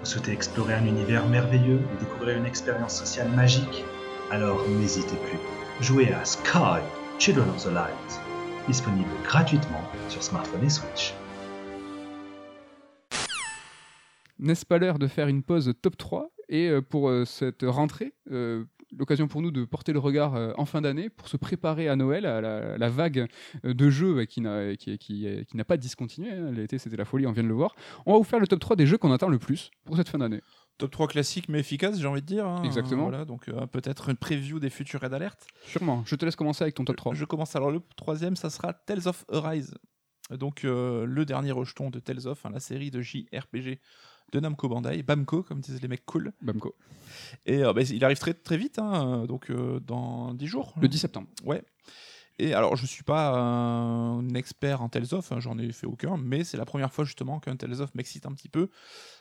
Vous souhaitez explorer un univers merveilleux et découvrir une expérience sociale magique? Alors n'hésitez plus. Jouez à Sky, Children of the Light, disponible gratuitement sur smartphone et Switch. N'est-ce pas l'heure de faire une pause top 3 Et euh, pour euh, cette rentrée, euh, l'occasion pour nous de porter le regard en fin d'année pour se préparer à Noël, à la, la vague de jeux bah, qui n'a qui, qui, qui n'a pas discontinué. hein. L'été, c'était la folie, on vient de le voir. On va vous faire le top 3 des jeux qu'on attend le plus pour cette fin d'année. Top 3 classique mais efficace, j'ai envie de dire. hein. Exactement. Voilà, donc euh, peut-être une preview des futurs Red Alert. Sûrement. Je te laisse commencer avec ton top 3. Je commence alors le troisième, ça sera Tales of Arise. Donc euh, le dernier rejeton de Tales of, hein, la série de JRPG de Namco Bandai, Bamco comme disent les mecs cool. Bamco. Et euh, bah, il arrive très très vite, hein, donc euh, dans 10 jours. Le 10 septembre. Ouais. Et alors, je suis pas un expert en Tales of, hein, j'en ai fait aucun, mais c'est la première fois justement qu'un Tales of m'excite un petit peu,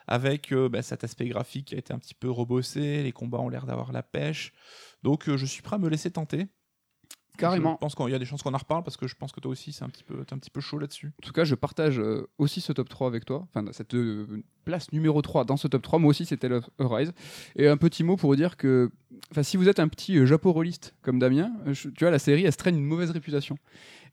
avec euh, bah, cet aspect graphique qui a été un petit peu rebossé, les combats ont l'air d'avoir la pêche. Donc, je suis prêt à me laisser tenter. Carrément. Je pense qu'il y a des chances qu'on en reparle parce que je pense que toi aussi, c'est un petit peu, t'es un petit peu chaud là-dessus. En tout cas, je partage euh, aussi ce top 3 avec toi. Enfin, cette euh, place numéro 3 dans ce top 3. Moi aussi, c'était Rise. Et un petit mot pour dire que enfin, si vous êtes un petit euh, japoroliste comme Damien, je- tu vois, la série, elle se traîne une mauvaise réputation.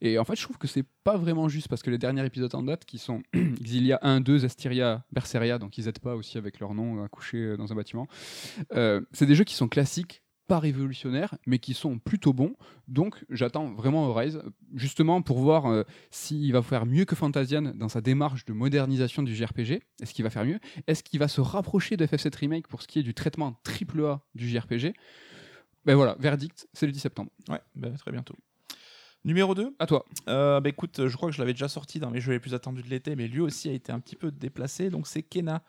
Et en fait, je trouve que c'est pas vraiment juste parce que les derniers épisodes en date, qui sont Exilia 1, 2, Zastiria, Berseria, donc ils aident pas aussi avec leur nom à coucher dans un bâtiment, euh, c'est des jeux qui sont classiques, pas révolutionnaires, mais qui sont plutôt bons. Donc j'attends vraiment Rise, justement pour voir euh, s'il va faire mieux que Fantasian dans sa démarche de modernisation du JRPG. Est-ce qu'il va faire mieux? Est-ce qu'il va se rapprocher de FF7 Remake pour ce qui est du traitement AAA du JRPG Ben voilà, verdict, c'est le 10 septembre. Ouais, bah, très bientôt. Numéro 2, À toi. Euh, bah écoute, je crois que je l'avais déjà sorti dans mes jeux les plus attendus de l'été, mais lui aussi a été un petit peu déplacé. Donc c'est Kena,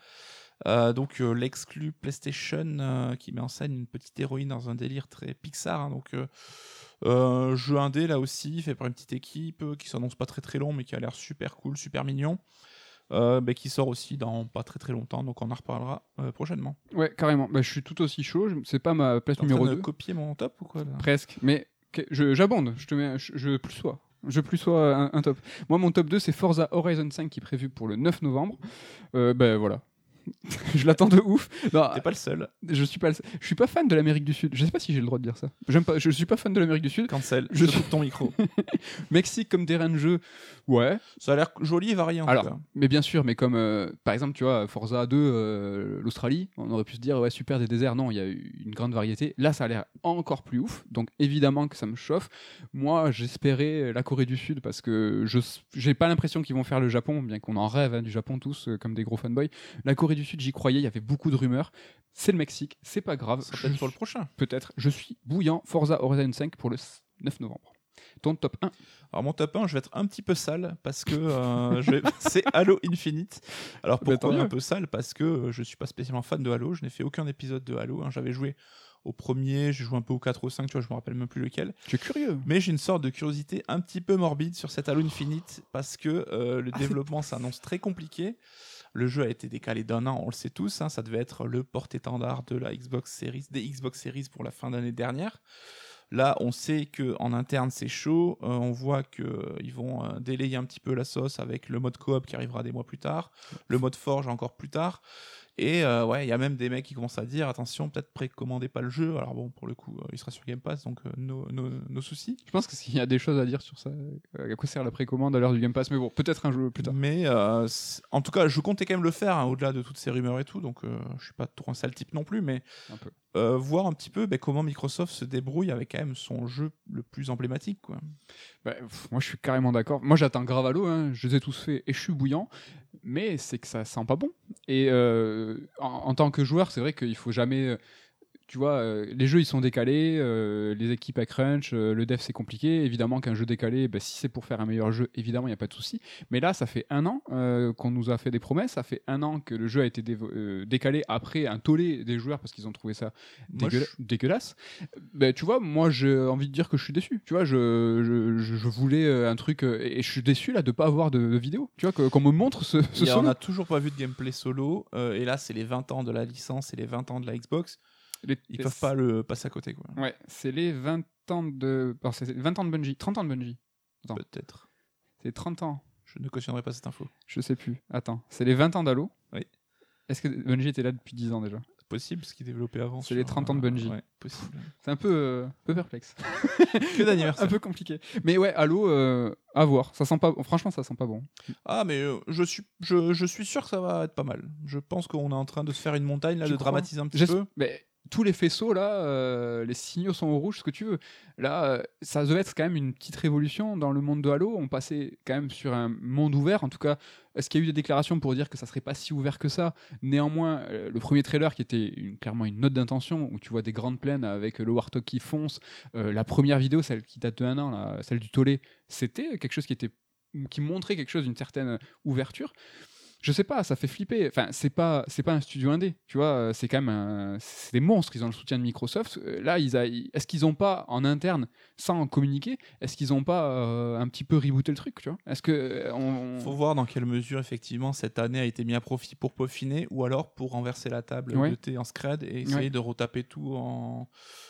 Euh, donc euh, l'exclu PlayStation euh, qui met en scène une petite héroïne dans un délire très Pixar. hein. donc jeu indé là aussi, fait par une petite équipe qui s'annonce pas très très long, mais qui a l'air super cool, super mignon. Euh, bah, qui sort aussi dans pas très très longtemps, donc on en reparlera euh, prochainement. Ouais, carrément. Bah, je suis tout aussi chaud. C'est pas ma place numéro train de 2. copier mon top ou quoi là? Presque. Mais je- j'abonde. Je te mets. Je, je plus sois. Je plus sois un, un top. Moi, mon top 2, c'est Forza Horizon 5 qui est prévu pour le 9 novembre. Euh, ben voilà. je l'attends de ouf. T'es pas le seul. je suis pas, le- je suis pas fan de l'Amérique du Sud. Je sais pas si j'ai le droit de dire ça. J'aime pas. Je suis pas fan de l'Amérique du Sud. Cancel. Je Je suis- ton micro. Mexique comme terrain de jeu, ouais. Ça a l'air joli et varié en Alors, cas. mais bien sûr, mais comme euh, par exemple, tu vois, Forza 2, euh, l'Australie, on aurait pu se dire, ouais, super des déserts. Non, il y a une grande variété. Là, ça a l'air encore plus ouf. Donc, évidemment que ça me chauffe. Moi, j'espérais la Corée du Sud parce que je j'ai pas l'impression qu'ils vont faire le Japon, bien qu'on en rêve hein, du Japon tous, euh, comme des gros fanboys. La Corée du Sud, j'y croyais, il y avait beaucoup de rumeurs. C'est le Mexique, c'est pas grave. Ça peut être Je- pour le prochain. Peut-être. Je suis bouillant. Forza Horizon 5 pour le 9 novembre. Ton top 1 Alors mon top 1, je vais être un petit peu sale parce que euh, je vais- c'est Halo Infinite. Alors Bah, tant pourquoi un peu sale? Parce que euh, je suis pas spécialement fan de Halo. Je n'ai fait aucun épisode de Halo. hein. J'avais joué au premier, j'ai joué un peu au 4 ou 5, tu vois, je me rappelle même plus lequel. Tu es curieux Mais j'ai une sorte de curiosité un petit peu morbide sur cet Halo Infinite parce que euh, le Ah, développement s'annonce très compliqué. Le jeu a été décalé d'un an, on le sait tous. hein, ça devait être le porte-étendard de la Xbox Series, des Xbox Series pour la fin d'année dernière. Là, on sait que en interne c'est chaud. Euh, on voit que euh, vont euh, délayer un petit peu la sauce avec le mode coop qui arrivera des mois plus tard, le mode forge encore plus tard. Et euh, ouais, il y a même des mecs qui commencent à dire attention, peut-être précommandez pas le jeu. Alors bon, pour le coup, euh, il sera sur Game Pass, donc euh, nos, nos- nos soucis. Je pense qu'il y a des choses à dire sur ça. Euh, À quoi sert la précommande à l'heure du Game Pass Mais bon, peut-être un jeu plus tard. Mais euh, en tout cas, je comptais quand même le faire, hein, au-delà de toutes ces rumeurs et tout, donc euh, je suis pas trop un sale type non plus, mais Un peu. euh, voir un petit peu ben, comment Microsoft se débrouille avec quand même son jeu le plus emblématique. Quoi. Bah, pff, moi, je suis carrément d'accord. Moi, j'attends grave. Hein. Je les ai tous faits et je suis bouillant. Mais c'est que ça sent pas bon. Et euh, en, en tant que joueur, c'est vrai qu'il faut jamais. Tu vois, euh, les jeux ils sont décalés, euh, les équipes à crunch, euh, le dev c'est compliqué. Évidemment qu'un jeu décalé, bah, si c'est pour faire un meilleur jeu, évidemment il n'y a pas de souci. Mais là, ça fait un an qu'on nous a fait des promesses, ça fait un an que le jeu a été décalé après un tollé des joueurs parce qu'ils ont trouvé ça dégueulasse. Ben, tu vois, moi j'ai envie de dire que je suis déçu. Tu vois, je, je, je- je voulais un truc et je suis déçu là de pas avoir de, de vidéo. Tu vois, qu'on me montre ce, ce Et on n'a toujours pas vu de gameplay solo, et là, c'est les 20 ans de la licence et les 20 ans de la Xbox. Les- Ils peuvent pas le passer à côté. Quoi. Ouais, c'est les 20 ans de. alors, c'est 20 ans de Bungie. 30 ans de Bungie. Peut-être. C'est 30 ans. Je ne cautionnerai pas cette info. Je sais plus. Attends. C'est les 20 ans d'Halo. Oui. Est-ce que Bungie était là depuis 10 ans déjà? C'est possible, ce qu'ils développaient avant. C'est les 30 ans de Bungie. Ouais, possible. C'est un peu, euh, peu perplexe. que un d'anniversaire. peu compliqué. Mais ouais, Halo, euh, à voir. Ça sent pas. Franchement, ça sent pas bon. Ah, mais euh, je, suis, je, je suis sûr que ça va être pas mal. Je pense qu'on est en train de se faire une montagne, là, Tu de dramatiser un petit peu. Mais tous les faisceaux là, euh, les signaux sont au rouge, ce que tu veux. Là, euh, ça devait être quand même une petite révolution dans le monde de Halo. On passait quand même sur un monde ouvert. En tout cas, est-ce qu'il y a eu des déclarations pour dire que ça serait pas si ouvert que ça? Néanmoins, euh, le premier trailer qui était clairement une note d'intention où tu vois des grandes plaines avec le Warthog qui fonce. la première vidéo, celle qui date de un an, celle du tollé, c'était quelque chose qui était qui montrait quelque chose d'une certaine ouverture. Je sais pas, ça fait flipper. Enfin, c'est pas, c'est pas un studio indé, tu vois. euh, C'est quand même, un- c'est des monstres. Ils ont le soutien de Microsoft. Euh, Là, ils a- est-ce qu'ils ont pas en interne, sans en communiquer, est-ce qu'ils ont pas euh, un petit peu rebooté le truc, tu vois? Est-ce que on, Faut voir dans quelle mesure effectivement cette année a été mise à profit pour peaufiner ou alors pour renverser la table Ouais. de thé en scred et essayer Ouais. de retaper tout en...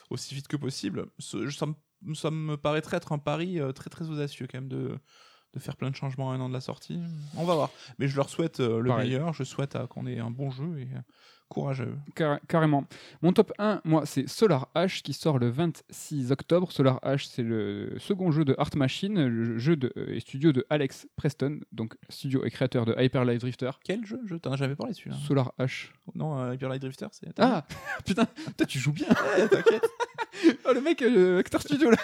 aussi vite que possible. Ce- Ça me, ça me paraîtrait être un pari très très audacieux quand même de, de faire plein de changements à un an de la sortie. On va voir. Mais je leur souhaite euh, le Pareil. meilleur. Je souhaite euh, qu'on ait un bon jeu et euh, courage à eux. Carré- carrément. Mon top 1, moi, c'est Solar H qui sort le 26 octobre. Solar H, c'est le second jeu de Art Machine, le jeu de, euh, et studio de Alex Preston, donc studio et créateur de Hyper Light Drifter. Quel jeu? Je t'en ai jamais parlé celui-là. Solar H. Non, euh, Hyper Light Drifter, c'est. Ah Putain, putain, tu joues bien Ouais, t'inquiète. Oh, le mec, euh, acteur studio là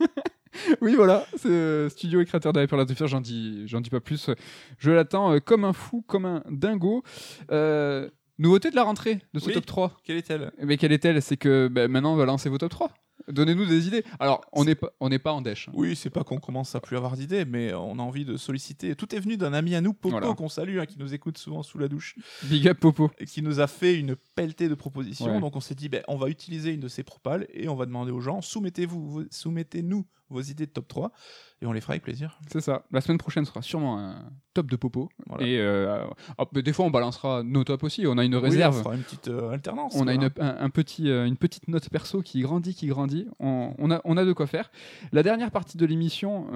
Oui, voilà, c'est euh, studio et créateur de Hyper Light Drifter, j'en dis, j'en dis pas plus. Je l'attends euh, comme un fou, comme un dingo. Euh, nouveauté de la rentrée de ce Oui. top 3. Quelle est-elle? Mais quelle est-elle? C'est que bah, maintenant on va lancer vos top 3. Donnez-nous des idées. Alors, on n'est pas, on n'est pas en dèche. Oui, c'est pas qu'on commence à plus avoir d'idées, mais on a envie de solliciter. Tout est venu d'un ami à nous, Popo, Voilà. qu'on salue, hein, qui nous écoute souvent sous la douche, Big up Popo. et qui nous a fait une pelletée de propositions. Ouais. Donc on s'est dit, ben, on va utiliser une de ces propales et on va demander aux gens, soumettez-vous, soumettez-nous vos idées de top 3 et on les fera avec plaisir. C'est ça. La semaine prochaine sera sûrement un top de Popo. Voilà. Et euh, ah, mais des fois on balancera nos tops aussi. On a une Oui, réserve. on fera une petite euh, alternance. On a voilà. une, un, un petit, euh, une petite note perso qui grandit, qui grandit. On, on a, on a de quoi faire. La dernière partie de l'émission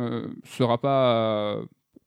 sera pas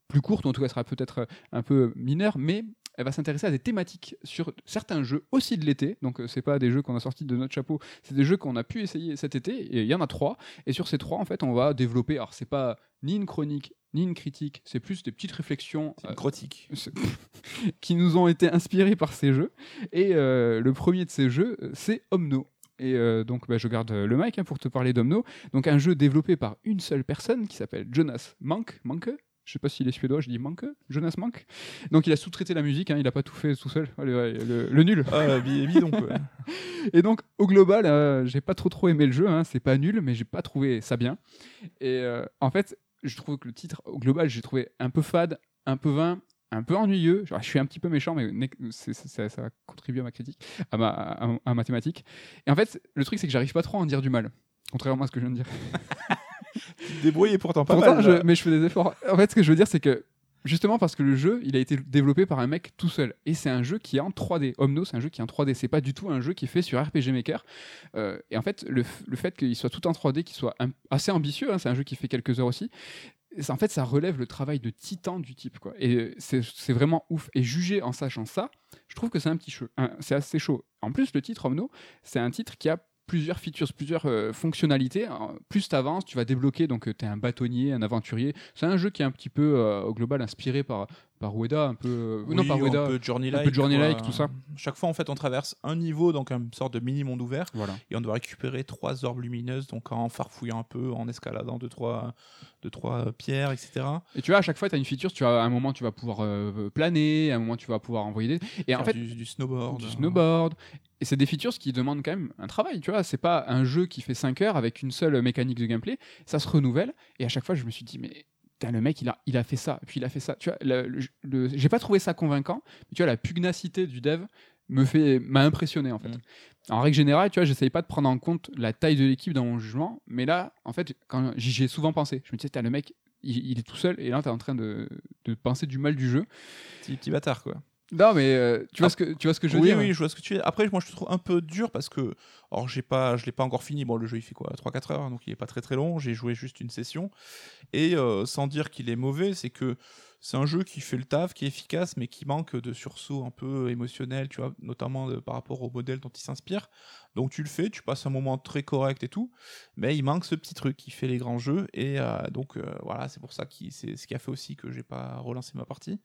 plus courte, ou en tout cas sera peut-être euh, un peu mineure, mais elle va s'intéresser à des thématiques sur certains jeux aussi de l'été. Donc euh, c'est pas des jeux qu'on a sortis de notre chapeau, c'est des jeux qu'on a pu essayer cet été. Et il y en a trois. Et sur ces trois, en fait, on va développer. Alors c'est pas ni une chronique ni une critique, c'est plus des petites réflexions euh, qui nous ont été inspirés par ces jeux. Et euh, le premier de ces jeux, euh, c'est Omno. Et euh, donc, bah, je garde euh, le mic hein, pour te parler d'Omno. Donc, un jeu développé par une seule personne qui s'appelle Jonas Mank. Manke je sais pas s'il est suédois, je dis Manke, Jonas Mank. Donc il a sous-traité la musique, hein, il a pas tout fait tout seul, le, le- le nul. Ah, bi- bidon, quoi. Et donc au global, euh, j'ai pas trop trop aimé le jeu, hein, c'est pas nul, mais j'ai pas trouvé ça bien. Et euh, en fait, je trouve que le titre au global, j'ai trouvé un peu fade, un peu vain, un peu ennuyeux. Je suis un petit peu méchant, mais ça, ça va contribuer à ma critique, à ma, à, à ma thématique. Et en fait, le truc c'est que j'arrive pas trop à en dire du mal. Contrairement à ce que je viens de dire. Tu te débrouilles et pourtant pas Pourtant, mal. je- mais je fais des efforts. En fait, ce que je veux dire, c'est que justement parce que le jeu, il a été développé par un mec tout seul. Et c'est un jeu qui est en 3D. Omno, c'est un jeu qui est en 3D. C'est pas du tout un jeu qui est fait sur RPG Maker. Euh, et en fait, le, le fait qu'il soit tout en 3D, qu'il soit assez ambitieux, hein, c'est un jeu qui fait quelques heures aussi. En fait, ça relève le travail de titan du type, quoi. Et euh, c'est vraiment ouf. Et jugé en sachant ça, je trouve que c'est un petit un- C'est assez chaud. En plus, le titre Omno, c'est un titre qui a plusieurs features, plusieurs euh, fonctionnalités. Plus tu avances, tu vas débloquer, donc tu es un bâtonnier, un aventurier. C'est un jeu qui est un petit peu, euh, au global, inspiré par, par Ueda, un peu... euh, non, Oui, pas un Ueda. peu journey-like. un peu journey-like, tout ça. Chaque fois, en fait, on traverse un niveau, donc une sorte de mini monde ouvert, Voilà. et on doit récupérer trois orbes lumineuses, donc en farfouillant un peu, en escaladant deux trois, deux, trois euh, pierres, etc. Et tu vois, à chaque fois, tu as une feature, tu as, à un moment, tu vas pouvoir euh, planer, à un moment, tu vas pouvoir envoyer des... Et en fait, du, du snowboard. du snowboard. Et c'est des features qui demandent quand même un travail, tu vois. C'est pas un jeu qui fait 5 heures avec une seule mécanique de gameplay. Ça se renouvelle. Et à chaque fois, je me suis dit, mais le mec, il a, il a fait ça. Puis il a fait ça. Tu vois, le, le- le- j'ai pas trouvé ça convaincant. Mais tu vois, la pugnacité du dev me fait m'a impressionné en fait. Mm. En règle générale, tu vois, j'essaye pas de prendre en compte la taille de l'équipe dans mon jugement, mais là, en fait, quand j'y ai souvent pensé, je me disais, le mec, il, il est tout seul, et là, t'es en train de, de penser du mal du jeu. Petit, petit bâtard, quoi. Non, mais euh, tu, vois Ah. ce que, tu vois ce que je veux oui, dire oui, je vois ce que tu veux. Après, moi, je le trouve un peu dur parce que, or, j'ai pas, je l'ai pas encore fini. Bon, le jeu, il fait quoi? 3-4 heures, donc il est pas très très long. J'ai joué juste une session. Et euh, sans dire qu'il est mauvais, c'est que c'est un jeu qui fait le taf, qui est efficace, mais qui manque de sursaut un peu émotionnel, tu vois, notamment de- par rapport au modèle dont il s'inspire. Donc tu le fais, tu passes un moment très correct et tout, mais il manque ce petit truc qui fait les grands jeux. Et euh, donc euh, voilà, c'est pour ça que c'est ce qui a fait aussi que j'ai pas relancé ma partie.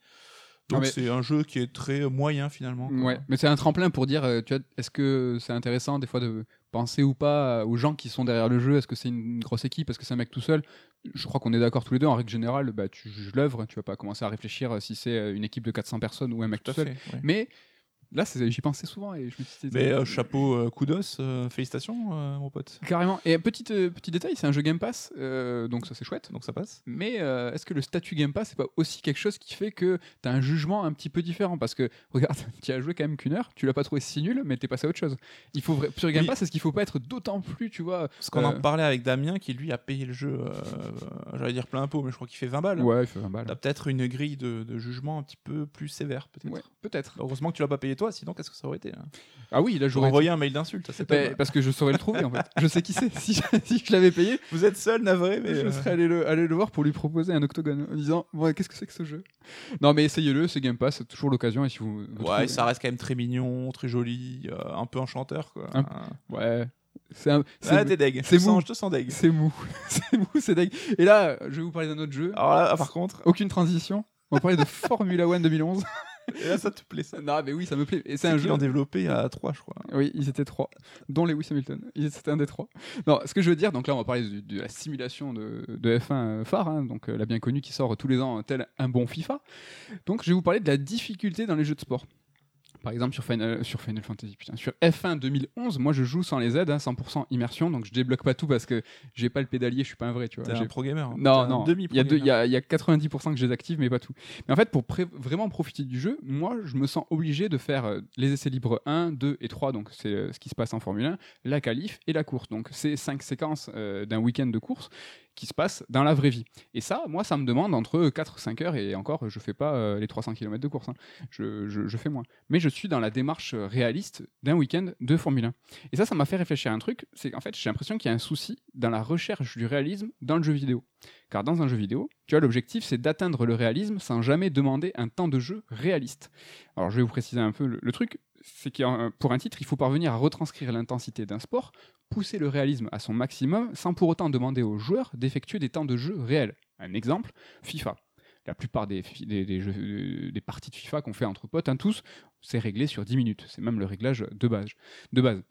Donc mais- c'est un jeu qui est très moyen finalement. quoi. Ouais, mais c'est un tremplin pour dire, euh, tu vois, est-ce que c'est intéressant des fois de penser ou pas euh, aux gens qui sont derrière le jeu? Est-ce que c'est une grosse équipe? Est-ce que c'est un mec tout seul? Je crois qu'on est d'accord tous les deux. En règle générale, bah, tu juges l'œuvre, tu vas pas commencer à réfléchir euh, si c'est une équipe de 400 personnes ou un mec Tout seul. fait. ouais. Mais Là, j'y pensais souvent et je me suis dit. Mais euh, chapeau, euh, kudos, euh, félicitations, euh, mon pote. Carrément. Et petit, euh, petit détail, c'est un jeu Game Pass, euh, donc ça c'est chouette. Donc ça passe. Mais euh, est-ce que le statut Game Pass, c'est pas aussi quelque chose qui fait que tu as un jugement un petit peu différent? Parce que, regarde, tu as joué quand même qu'une heure, tu l'as pas trouvé si nul, mais t'es passé à autre chose. Il faut Sur Game Oui. Pass, est-ce qu'il faut pas être d'autant plus, tu vois Parce qu'on en Euh. parlait avec Damien qui lui a payé le jeu, euh, j'allais dire plein pot, mais je crois qu'il fait 20 balles. Ouais, il fait 20 balles. T'as peut-être une grille de, de jugement un petit peu plus sévère, peut-être. Ouais, peut-être. Heureusement que tu l'as pas payé toi, sinon qu'est-ce que ça aurait été hein Ah oui, là, J'aurais envoyé un mail d'insulte à cet homme. parce que je saurais le trouver en fait. Je sais qui c'est. Si, si je l'avais payé, Vous êtes seul, navré, mais. je euh, serais allé le, allé le voir pour lui proposer un octogone en disant bon, qu'est-ce que c'est que ce jeu? Non, mais essayez-le, c'est Game Pass, c'est toujours l'occasion. Et si vous, vous Ouais, trouvez- ça reste quand même très mignon, très joli, euh, un peu enchanteur, quoi. Un- Ouais, c'est un- c'est- Ah, t'es deg. c'est mou. Je te sens deg. C'est mou, c'est mou, c'est dingue. Et là, je vais vous parler d'un autre jeu. Alors là, par contre, Aucune transition. On va parler de Formula One 2011. Et là, ça te plaît, ça. non, mais oui, ça me plaît. Et c'est un jeu. jeu en développé à 3, je crois. Oui, ils étaient trois, dont Lewis Hamilton. Ils- C'était un des trois. Non, ce que je veux dire, donc là, on va parler de, de la simulation de, de F1 euh, phare, hein, donc euh, la bien connue qui sort tous les ans, tel un bon FIFA. Donc, je vais vous parler de la difficulté dans les jeux de sport. Par exemple, sur Final, sur Final Fantasy, putain, sur F1 2011, moi je joue sans les aides, hein, 100% immersion, donc je débloque pas tout parce que j'ai pas le pédalier, je suis pas un vrai, tu vois. T'es J'ai- un pro gamer. hein. non, non. Il y, a deux- il y a, il y a 90% que je désactive, mais pas tout. Mais en fait, pour vraiment profiter du jeu, moi, je me sens obligé de faire euh, les essais libres 1, 2 et 3, donc c'est euh, ce qui se passe en Formule 1, la qualif et la course. Donc, c'est cinq séquences euh, d'un week-end de course qui se passent dans la vraie vie. Et ça, moi, ça me demande entre 4-5 heures, et encore, je fais pas euh, les 300 km de course, hein. je, fais moins. Mais je suis dans la démarche euh, réaliste d'un week-end de Formule 1. Et ça, ça m'a fait réfléchir à un truc, c'est qu'en fait, j'ai l'impression qu'il y a un souci dans la recherche du réalisme dans le jeu vidéo. Car dans un jeu vidéo, tu vois, l'objectif c'est d'atteindre le réalisme sans jamais demander un temps de jeu réaliste. Alors je vais vous préciser un peu le, le truc, c'est que euh, pour un titre, il faut parvenir à retranscrire l'intensité d'un sport, pousser le réalisme à son maximum sans pour autant demander aux joueurs d'effectuer des temps de jeu réels. Un exemple, FIFA. La plupart des, euh, parties de FIFA qu'on fait entre potes, hein, tous, c'est réglé sur 10 minutes. C'est même le réglage. De base.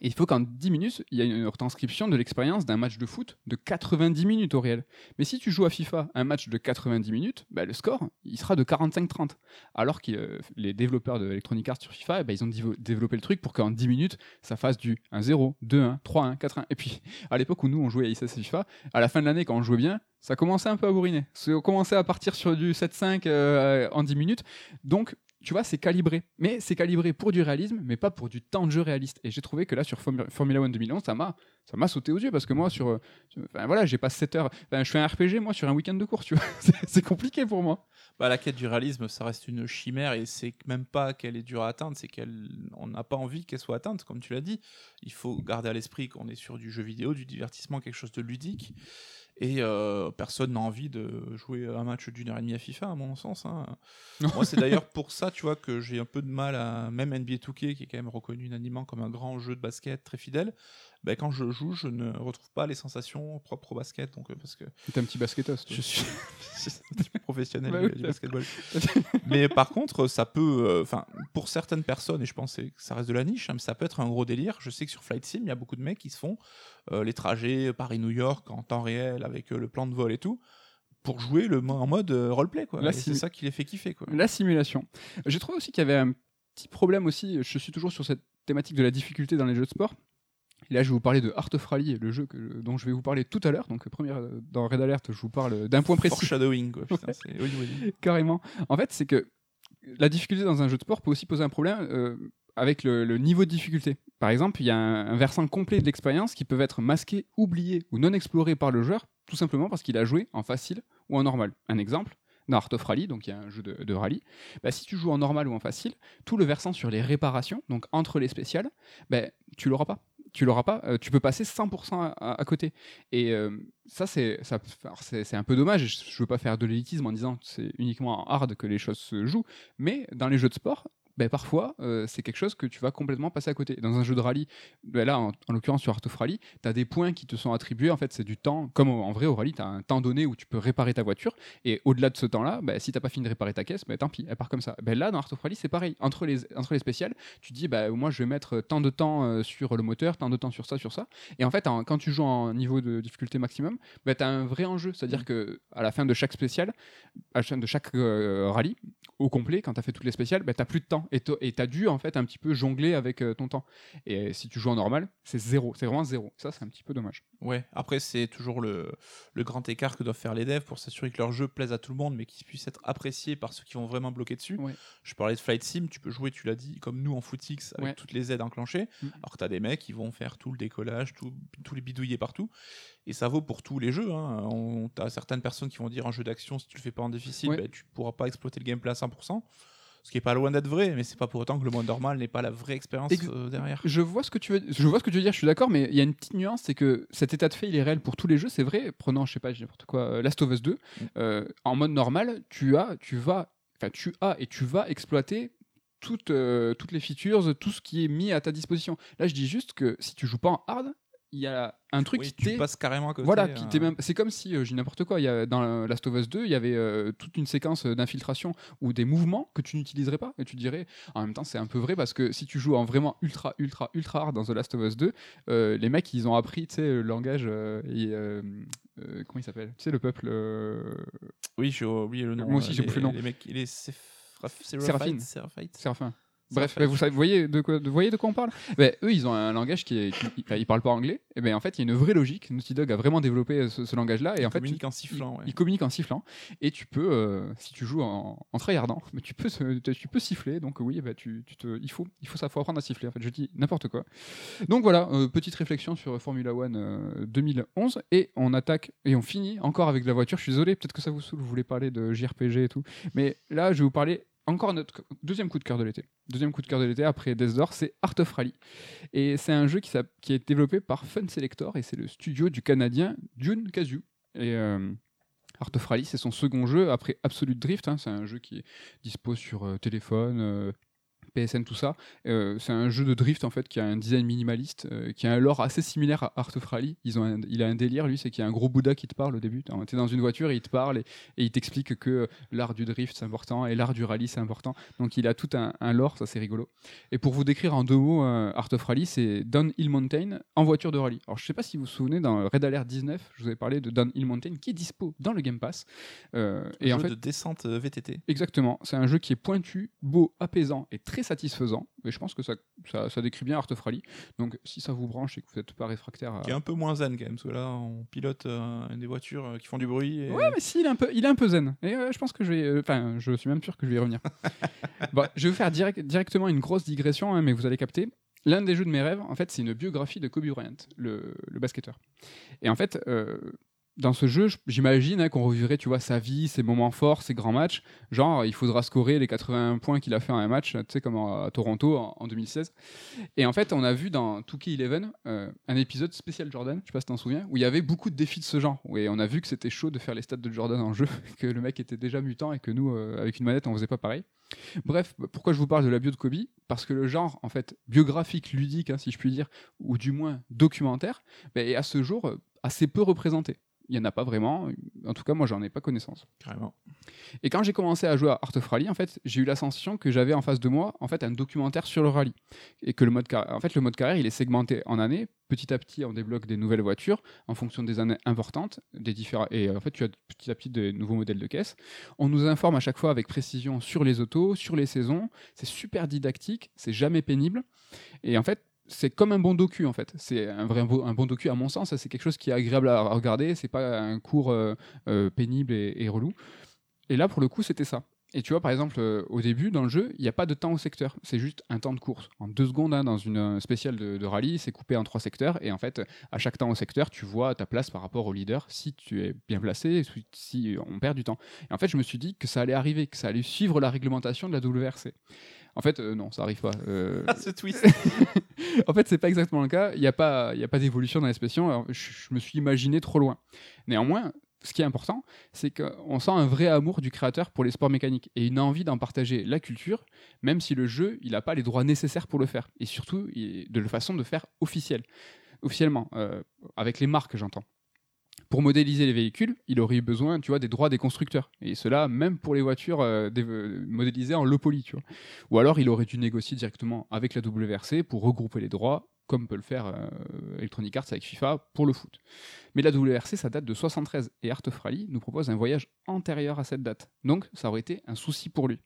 Il faut qu'en 10 minutes, il y ait une retranscription de l'expérience d'un match de foot de 90 minutes au réel. Mais si tu joues à FIFA un match de 90 minutes, bah, le score, il sera de 45-30. Alors que euh, les développeurs de Electronic Arts sur FIFA, eh ben, ils ont développé le truc pour qu'en 10 minutes, ça fasse du 1-0, 2-1, 3-1, 4-1. Et puis, à l'époque où nous, on jouait à ISS FIFA, à la fin de l'année, quand on jouait bien, ça commençait un peu à bourriner. Ça commençait à partir sur du 7-5 euh, en 10 minutes. Donc, tu vois, c'est calibré. Mais c'est calibré pour du réalisme, mais pas pour du temps de jeu réaliste. Et j'ai trouvé que là, sur Formu- Formula One 2011, ça m'a, sauté aux yeux parce que moi, sur, voilà, j'ai pas 7 heures. Je fais un RPG, moi, sur un week-end de course, tu vois. C'est compliqué pour moi. Bah, la quête du réalisme, ça reste une chimère et c'est même pas qu'elle est dure à atteindre, c'est qu'elle, on n'a pas envie qu'elle soit atteinte, comme tu l'as dit. Il faut garder à l'esprit qu'on est sur du jeu vidéo, du divertissement, quelque chose de ludique. Et euh, personne n'a envie de jouer un match d'une heure et demie à FIFA, à mon sens. hein. Moi, c'est d'ailleurs pour ça, tu vois, que j'ai un peu de mal à même NBA 2K, qui est quand même reconnu unanimement comme un grand jeu de basket très fidèle. Ben, quand je joue, je ne retrouve pas les sensations propres au basket, donc euh, parce que T'es un petit baskettos. toi. je suis un petit professionnel Bah du, oui, du basketball. mais par contre, ça peut, euh, enfin, pour certaines personnes, et je pense que ça reste de la niche, hein, mais ça peut être un gros délire. Je sais que sur Flight Sim, il y a beaucoup de mecs qui se font euh, les trajets Paris-New York en temps réel avec euh, le plan de vol et tout pour jouer le, en mode roleplay, quoi. C'est ça qui les fait kiffer, quoi. La simulation. J'ai trouvé aussi qu'il y avait un petit problème aussi. Je suis toujours sur cette thématique de la difficulté dans les jeux de sport. Et là, je vais vous parler de Art of Rally, le jeu que- dont je vais vous parler tout à l'heure. Donc, première, euh, dans Red Alert, je vous parle d'un point précis. Foreshadowing, quoi. Putain, c'est- oui, oui. Carrément. En fait, c'est que la difficulté dans un jeu de sport peut aussi poser un problème euh, avec le, le niveau de difficulté. Par exemple, il y a un, un versant complet de l'expérience qui peut être masqué, oublié ou non exploré par le joueur, tout simplement parce qu'il a joué en facile ou en normal. Un exemple, dans Art of Rally, donc il y a un jeu de, de rallye, bah, si tu joues en normal ou en facile, tout le versant sur les réparations, donc entre les spéciales, bah, tu l'auras pas. Tu l'auras pas, euh, tu peux passer 100% à, côté. Et euh, ça, c'est un peu dommage. Je je veux pas faire de l'élitisme en disant que c'est uniquement en hard que les choses se jouent, mais dans les jeux de sport, ben, parfois, euh, c'est quelque chose que tu vas complètement passer à côté. Dans un jeu de rallye, ben là, en, en l'occurrence sur Art of Rally, tu as des points qui te sont attribués. En fait, c'est du temps, comme en vrai au rallye, tu as un temps donné où tu peux réparer ta voiture. Et au-delà de ce temps-là, ben, si tu pas fini de réparer ta caisse, tant pis, elle part comme ça. Là, dans Art of Rally, c'est pareil. Entre les, entre les spéciales, tu dis, moi, je vais mettre tant de temps euh, sur le moteur, tant de temps sur ça, sur ça. Et en fait, en- quand tu joues en niveau de difficulté maximum, tu as un vrai enjeu. C'est-à-dire que à la fin de chaque spécial, à la fin de chaque euh, rallye, au complet, quand tu as fait toutes les spéciales, bah, tu plus de temps. Et tu as dû en fait un petit peu jongler avec euh, ton temps. Et si tu joues en normal, c'est zéro. C'est vraiment zéro. Ça, c'est un petit peu dommage. Ouais, après, c'est toujours le, le, grand écart que doivent faire les devs pour s'assurer que leur jeu plaise à tout le monde, mais qu'il puisse être apprécié par ceux qui vont vraiment bloquer dessus. Je parlais de Flight Sim, tu peux jouer, tu l'as dit, comme nous en Footix, avec toutes les aides enclenchées, mm. alors que tu as des mecs qui vont faire tout le décollage, tout, tous les bidouillés partout. Et ça vaut pour tous les jeux. Hein. Tu as certaines personnes qui vont dire un jeu d'action, si tu le fais pas en difficile, ben, tu pourras pas exploiter le gameplay à 100%. Ce qui est pas loin d'être vrai, mais c'est pas pour autant que le monde normal n'est pas la vraie expérience euh, derrière. Je vois ce que tu veux, je vois ce que tu veux dire. Je suis d'accord, mais il y a une petite nuance, c'est que cet état de fait, il est réel pour tous les jeux. C'est vrai. Prenons, je sais pas, n'importe quoi, euh, Last of Us 2. Mm. Euh, en mode normal, tu as, tu vas, enfin, tu as et tu vas exploiter toutes, toutes les features, tout ce qui est mis à ta disposition. Là, je dis juste que si tu joues pas en hard, il y a un truc qui tu passes carrément à côté. Voilà, euh. même. C'est comme si, euh, j'ai n'importe quoi, il y a, dans Last of Us 2, il y avait euh, toute une séquence d'infiltration ou des mouvements que tu n'utiliserais pas. Et tu dirais, en même temps, c'est un peu vrai parce que si tu joues en vraiment ultra, ultra, ultra hard dans The Last of Us 2, les mecs, ils ont appris, tu sais, le langage. et, comment il s'appelle? Tu sais, le peuple. Oui, j'ai oublié le nom. Moi aussi, j'ai plus le nom. Les mecs, les Séraphine. Séraphine. Bref, vous, voyez de quoi, de, voyez de quoi on parle? Eux, ils ont un langage qui est. ils parlent pas anglais. Et ben en fait, il y a une vraie logique. Naughty Dog a vraiment développé ce, langage-là. Et ils en fait, communiquent en sifflant. Ils, communiquent en sifflant. Et tu peux, euh, si tu joues en, en tryhardant, mais tu peux, tu peux siffler. Donc oui, tu, tu te, il, faut, il faut apprendre à siffler. En fait, je dis n'importe quoi. Donc voilà, euh, petite réflexion sur Formula One 2011. Euh, et on attaque et on finit encore avec la voiture. Je suis désolé, peut-être que ça vous saoule, vous voulez parler de JRPG et tout. Mais là, je vais vous parler encore notre deuxième coup de cœur de l'été. Deuxième coup de cœur de l'été après Death c'est Art of Rally. Et c'est un jeu qui, est développé par Fun Selector et c'est le studio du Canadien Dune Kazu. Et euh, Art of Rally, c'est son second jeu après Absolute Drift. Hein. c'est un jeu qui est dispo sur euh, téléphone, euh, PSN, tout ça. Euh, c'est un jeu de drift en fait qui a un design minimaliste, euh, qui a un lore assez similaire à Art of Rally. Ils ont il a un délire, lui, c'est qu'il y a un gros Bouddha qui te parle au début. Tu es dans une voiture et il te parle et, il t'explique que l'art du drift c'est important et l'art du rallye c'est important. Donc il a tout un, lore, ça c'est rigolo. Et pour vous décrire en deux mots, euh, Art of Rally, c'est Downhill Mountain en voiture de rallye. Alors je sais pas si vous vous souvenez, dans Red Alert 19, je vous avais parlé de Downhill Mountain qui est dispo dans le Game Pass. et en fait, de descente VTT. Exactement. C'est un jeu qui est pointu, beau, apaisant et très satisfaisant. Et je pense que ça, ça, décrit bien Art of Rally. Donc si ça vous branche et que vous n'êtes pas réfractaire à... Qui est un peu moins zen quand même, parce que là on pilote euh, des voitures euh, qui font du bruit. Ouais, mais si, il est un peu, il est un peu zen. Et euh, je pense que je vais... Enfin, je suis même sûr que je vais y revenir. bon, je vais vous faire direct, directement une grosse digression, hein, mais vous allez capter. L'un des jeux de mes rêves, en fait, c'est une biographie de Kobe Bryant, le, le basketteur. Et en fait, dans ce jeu, j'imagine hein, qu'on revivrait, tu vois, sa vie, ses moments forts, ses grands matchs. Genre, il faudra scorer les 80 points qu'il a fait en un match, tu sais, comme à Toronto en, 2016. Et en fait, on a vu dans 2K11 euh, un épisode spécial Jordan, je sais pas si t'en souviens, où il y avait beaucoup de défis de ce genre. Et on a vu que c'était chaud de faire les stats de Jordan en jeu, que le mec était déjà mutant et que nous, euh, avec une manette, on faisait pas pareil. Bref, pourquoi je vous parle de la bio de Kobe? Parce que le genre, en fait, biographique, ludique, hein, si je puis dire, ou du moins documentaire, ben, est à ce jour euh, assez peu représenté il n'y en a pas vraiment. En tout cas, moi, j'en ai pas connaissance. Carrément. Et quand j'ai commencé à jouer à Art of Rally, en fait, j'ai eu la sensation que j'avais en face de moi, en fait, un documentaire sur le rallye. Et que le mode carrière, en fait, le mode carrière, il est segmenté en années. Petit à petit, on débloque des nouvelles voitures en fonction des années importantes, des différents. Et en fait, tu as petit à petit des nouveaux modèles de caisse. On nous informe à chaque fois avec précision sur les autos, sur les saisons. C'est super didactique, c'est jamais pénible. Et en fait, c'est comme un bon docu en fait. C'est un vrai un bon docu à mon sens. C'est quelque chose qui est agréable à regarder. C'est pas un cours euh, euh, pénible et, relou. Et là pour le coup c'était ça. Et tu vois par exemple euh, au début dans le jeu il n'y a pas de temps au secteur. C'est juste un temps de course. En deux secondes hein, dans une spéciale de, rallye c'est coupé en trois secteurs et en fait à chaque temps au secteur tu vois ta place par rapport au leader si tu es bien placé si on perd du temps. Et en fait je me suis dit que ça allait arriver que ça allait suivre la réglementation de la WRC. En fait, euh, non, ça arrive pas. Euh. Ah, ce twist En fait, c'est pas exactement le cas. Il n'y a pas, a pas d'évolution dans. Je, je me suis imaginé trop loin. Néanmoins, ce qui est important, c'est qu'on sent un vrai amour du créateur pour les sports mécaniques et une envie d'en partager la culture, même si le jeu, il n'a pas les droits nécessaires pour le faire. Et surtout, de la façon de faire officielle. Officiellement, euh, avec les marques, j'entends pour modéliser les véhicules, il aurait eu besoin, tu vois, des droits des constructeurs. Et cela, même pour les voitures euh, euh, modélisées en low poly, tu vois. Ou alors, il aurait dû négocier directement avec la WRC pour regrouper les droits, comme peut le faire euh, Electronic Arts avec FIFA pour le foot. Mais la WRC, ça date de 73 et Art of Rally nous propose un voyage antérieur à cette date. Donc, ça aurait été un souci pour lui.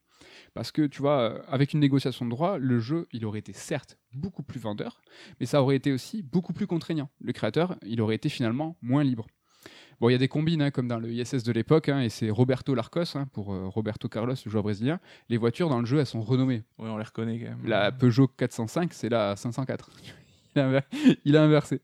Parce que, tu vois, avec une négociation de droit, le jeu, il aurait été certes beaucoup plus vendeur, mais ça aurait été aussi beaucoup plus contraignant. Le créateur, il aurait été finalement moins libre. Bon, il y a des combines, hein, comme dans le ISS de l'époque, hein, et c'est Roberto Larcos, hein, pour euh, Roberto Carlos, le joueur brésilien. Les voitures dans le jeu, elles sont renommées. Ouais, on les reconnaît quand même. La Peugeot 405, c'est la 504. Il a, inver- il a inversé.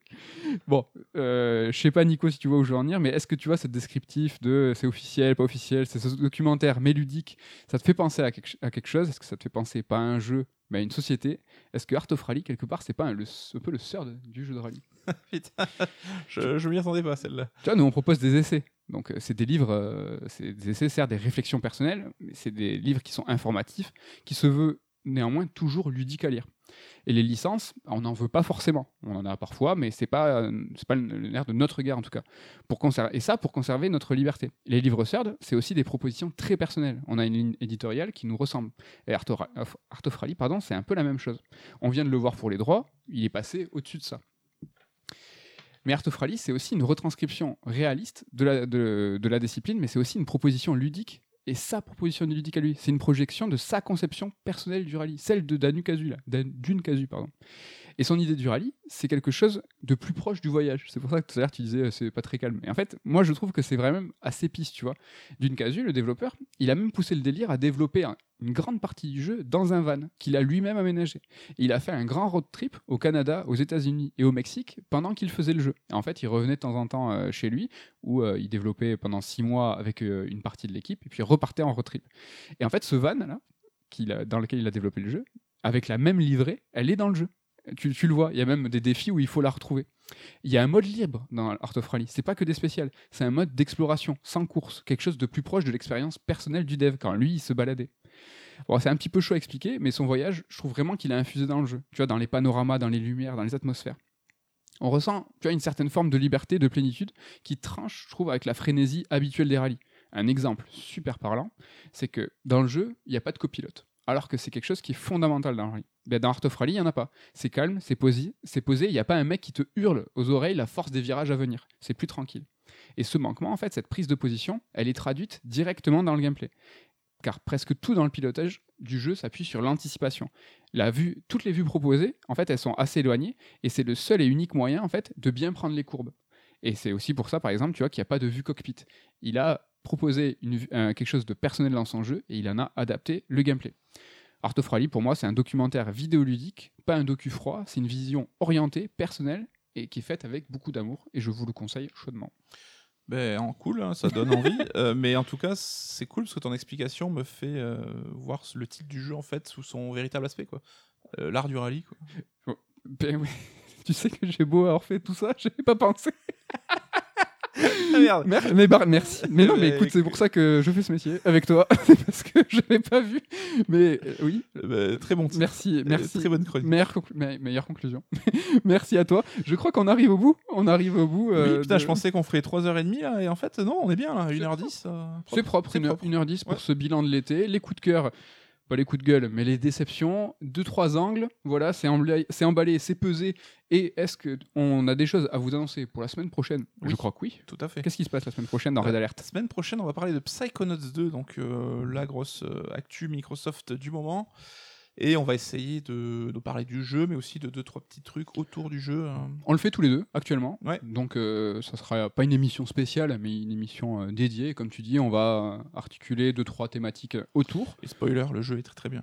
Bon, euh, je sais pas Nico si tu vois où je veux en venir, mais est-ce que tu vois ce descriptif de c'est officiel, pas officiel, c'est ce documentaire mais ludique, ça te fait penser à quelque, à quelque chose? Est-ce que ça te fait penser pas à un jeu, mais à une société? Est-ce que Art of Rally quelque part c'est pas un, le- un peu le sœur de- du jeu de rallye? Je, je m'y attendais pas celle-là. Tu vois, nous on propose des essais. Donc euh, c'est des livres, euh, c'est des essais, certes des réflexions personnelles, mais c'est des livres qui sont informatifs, qui se veulent néanmoins toujours ludiques à lire. Et les licences, on n'en veut pas forcément. On en a parfois, mais c'est pas, euh, pas le nerf de notre guerre en tout cas. Pour conserver, et ça pour conserver notre liberté. Les livres CERD, c'est aussi des propositions très personnelles. On a une ligne éditoriale qui nous ressemble. Et Art of, Art of Rally, pardon, c'est un peu la même chose. On vient de le voir pour les droits, il est passé au-dessus de ça. Mais Art of Rally, c'est aussi une retranscription réaliste de la, discipline, mais c'est aussi une proposition ludique. Et sa proposition ludique à lui, c'est une projection de sa conception personnelle du rallye, celle de Danu d'une Casu. Et son idée du rallye, c'est quelque chose de plus proche du voyage. C'est pour ça que tout à l'heure tu disais euh, c'est pas très calme. Et en fait, moi je trouve que c'est vraiment assez piste, tu vois. D'une Casu, le développeur, il a même poussé le délire à développer un- une grande partie du jeu dans un van qu'il a lui-même aménagé. Et il a fait un grand road trip au Canada, aux États-Unis et au Mexique pendant qu'il faisait le jeu. Et en fait, il revenait de temps en temps euh, chez lui où euh, il développait pendant six mois avec une partie de l'équipe et puis repartait en road trip. Et en fait, ce van là, dans lequel il a développé le jeu, avec la même livrée, elle est dans le jeu. Tu, le vois, il y a même des défis où il faut la retrouver. Il y a un mode libre dans Art of Rally. C'est pas que des spéciales, c'est un mode d'exploration, sans course, quelque chose de plus proche de l'expérience personnelle du dev quand lui il se baladait. Bon, c'est un petit peu chaud à expliquer, mais son voyage, je trouve vraiment qu'il a infusé dans le jeu. Tu vois, dans les panoramas, dans les lumières, dans les atmosphères. On ressent, tu une certaine forme de liberté, de plénitude, qui tranche, je trouve, avec la frénésie habituelle des rallyes. Un exemple super parlant, c'est que dans le jeu, il n'y a pas de copilote. Alors que c'est quelque chose qui est fondamental dans rallye. Ben, dans Art of Rally, il n'y en a pas. C'est calme, c'est posé, c'est posé, il n'y a pas un mec qui te hurle aux oreilles la force des virages à venir. C'est plus tranquille. Et ce manquement, en fait, cette prise de position, elle est traduite directement dans le gameplay. Car presque tout dans le pilotage du jeu s'appuie sur l'anticipation. La vue, toutes les vues proposées, en fait, elles sont assez éloignées, et c'est le seul et unique moyen, en fait, de bien prendre les courbes. Et c'est aussi pour ça, par exemple, tu vois, qu'il n'y a pas de vue cockpit. Il a proposé une euh, quelque chose de personnel dans son jeu, et il en a adapté le gameplay. Art of Rally, pour moi, c'est un documentaire vidéoludique, pas un docu froid, c'est une vision orientée, personnelle, et qui est faite avec beaucoup d'amour, et je vous le conseille chaudement. Ben, en cool, hein, ça donne envie. euh, mais en tout cas, c'est cool parce que ton explication me fait euh, voir le titre du jeu en fait sous son véritable aspect, quoi. Euh, L'art du rallye, quoi. Ben oui. Tu sais que j'ai beau avoir fait tout ça, j'ai pas pensé. Ah merde Mer- mais bar- merci. Mais non, mais écoute, c'est pour ça que je fais ce métier avec toi, C'est parce que je l'avais pas vu. Mais euh, oui, ben, Très bon merci, Euh, merci. Très bonne chronique. Meilleure, conclu- me- meilleure conclusion. merci à toi. Je crois qu'on arrive au bout. On arrive au bout. euh, oui, putain, de- je pensais qu'on ferait 3h30 là, et en fait, non, on est bien là, 1h10. euh, C'est propre, C'est une- propre. 1h10 pour Ouais. ce bilan de l'été. Les coups de cœur, pas les coups de gueule, mais les déceptions. Deux, trois angles. Voilà, c'est emballé, c'est emballé, c'est pesé. Et est-ce qu'on a des choses à vous annoncer pour la semaine prochaine? Oui. Je crois que oui. Tout à fait. Qu'est-ce qui se passe la semaine prochaine dans Red Euh, Alert? La semaine prochaine, on va parler de Psychonauts 2, donc euh, la grosse euh, actu Microsoft du moment. Et on va essayer de, de parler du jeu, mais aussi de deux, trois petits trucs autour du jeu. hein. On le fait tous les deux actuellement. Ouais. Donc euh, ça sera pas une émission spéciale, mais une émission euh, dédiée. Comme tu dis, on va euh, articuler deux trois thématiques euh, autour. Et spoiler, le jeu est très très bien.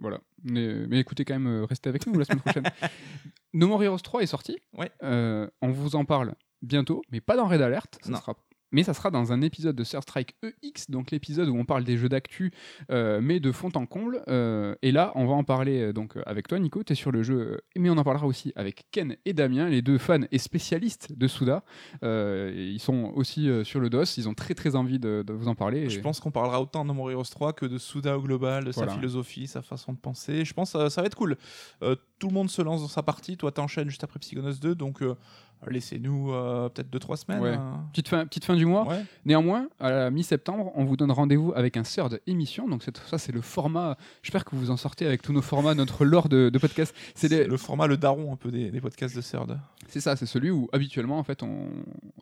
Voilà. Mais, mais écoutez quand même, euh, restez avec nous la semaine prochaine. No More Heroes 3 est sorti. Ouais. Euh, on vous en parle bientôt, mais pas dans Red Alert. Ça Non. sera mais ça sera dans un épisode de Third Strike EX, donc l'épisode où on parle des jeux d'actu, euh, mais de fond en comble. Euh, et là, on va en parler euh, donc avec toi, Nico. Tu es sur le jeu, mais on en parlera aussi avec Ken et Damien, les deux fans et spécialistes de Souda. Euh, ils sont aussi sur le DOS. Ils ont très très envie de, de vous en parler. Je Et- pense qu'on parlera autant de Heroes 3 que de Suda au global, de Voilà. sa philosophie, sa façon de penser. Je pense que ça, va être cool. Tout le monde se lance dans sa partie. Toi, t'enchaînes juste après Psychonauts 2, donc laissez-nous euh, peut-être 2-3 semaines. Ouais. hein. Petite fin, petite fin du mois. Ouais. Néanmoins, à la mi-septembre, on vous donne rendez-vous avec un third émission. Donc ça, c'est le format. J'espère que vous en sortez avec tous nos formats, notre lore de, de podcast. C'est les- le format le daron un peu des, des podcasts de Third. C'est ça, c'est celui où habituellement, en fait, on,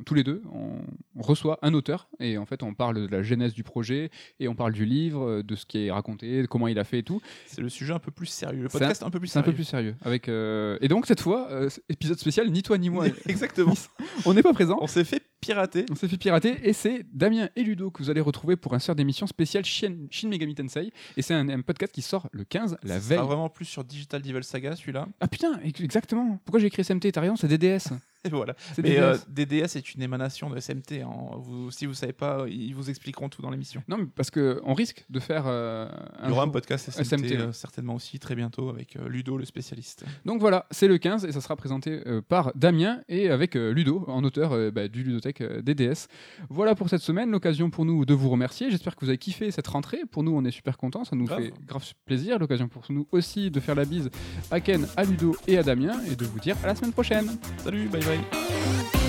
tous les deux, on, on reçoit un auteur et en fait, on parle de la genèse du projet et on parle du livre, de ce qui est raconté, de comment il a fait et tout. C'est le sujet un peu plus sérieux. Le podcast un, peu plus C'est un sérieux. peu plus sérieux. Avec euh, et donc cette fois, euh, épisode spécial, ni toi ni moi, Exactement. on n'est pas présent. On s'est fait pirater. On s'est fait pirater et c'est Damien et Ludo que vous allez retrouver pour un sort d'émission spéciale Shin, Shin Megami Tensei et c'est un, un podcast qui sort le 15, la Ça veille. sera vraiment plus sur Digital Devil Saga celui-là. Ah putain, ex- exactement. Pourquoi j'ai écrit SMT T'as raison, c'est DDS. Et voilà. Mais DDS. euh, DDS est une émanation de SMT. hein. Vous, si vous savez pas, ils vous expliqueront tout dans l'émission. Non, mais parce que on risque de faire euh, Il y aura un podcast SMT, SMT, euh, certainement aussi très bientôt avec euh, Ludo le spécialiste. Donc voilà, c'est le 15 et ça sera présenté euh, par Damien et avec Ludo, en auteur bah, du Ludothèque DDS. Voilà pour cette semaine, l'occasion pour nous de vous remercier. J'espère que vous avez kiffé cette rentrée. Pour nous, on est super contents, ça nous Grave. fait grave plaisir. L'occasion pour nous aussi de faire la bise à Ken, à Ludo et à Damien et de vous dire à la semaine prochaine. Salut, bye bye.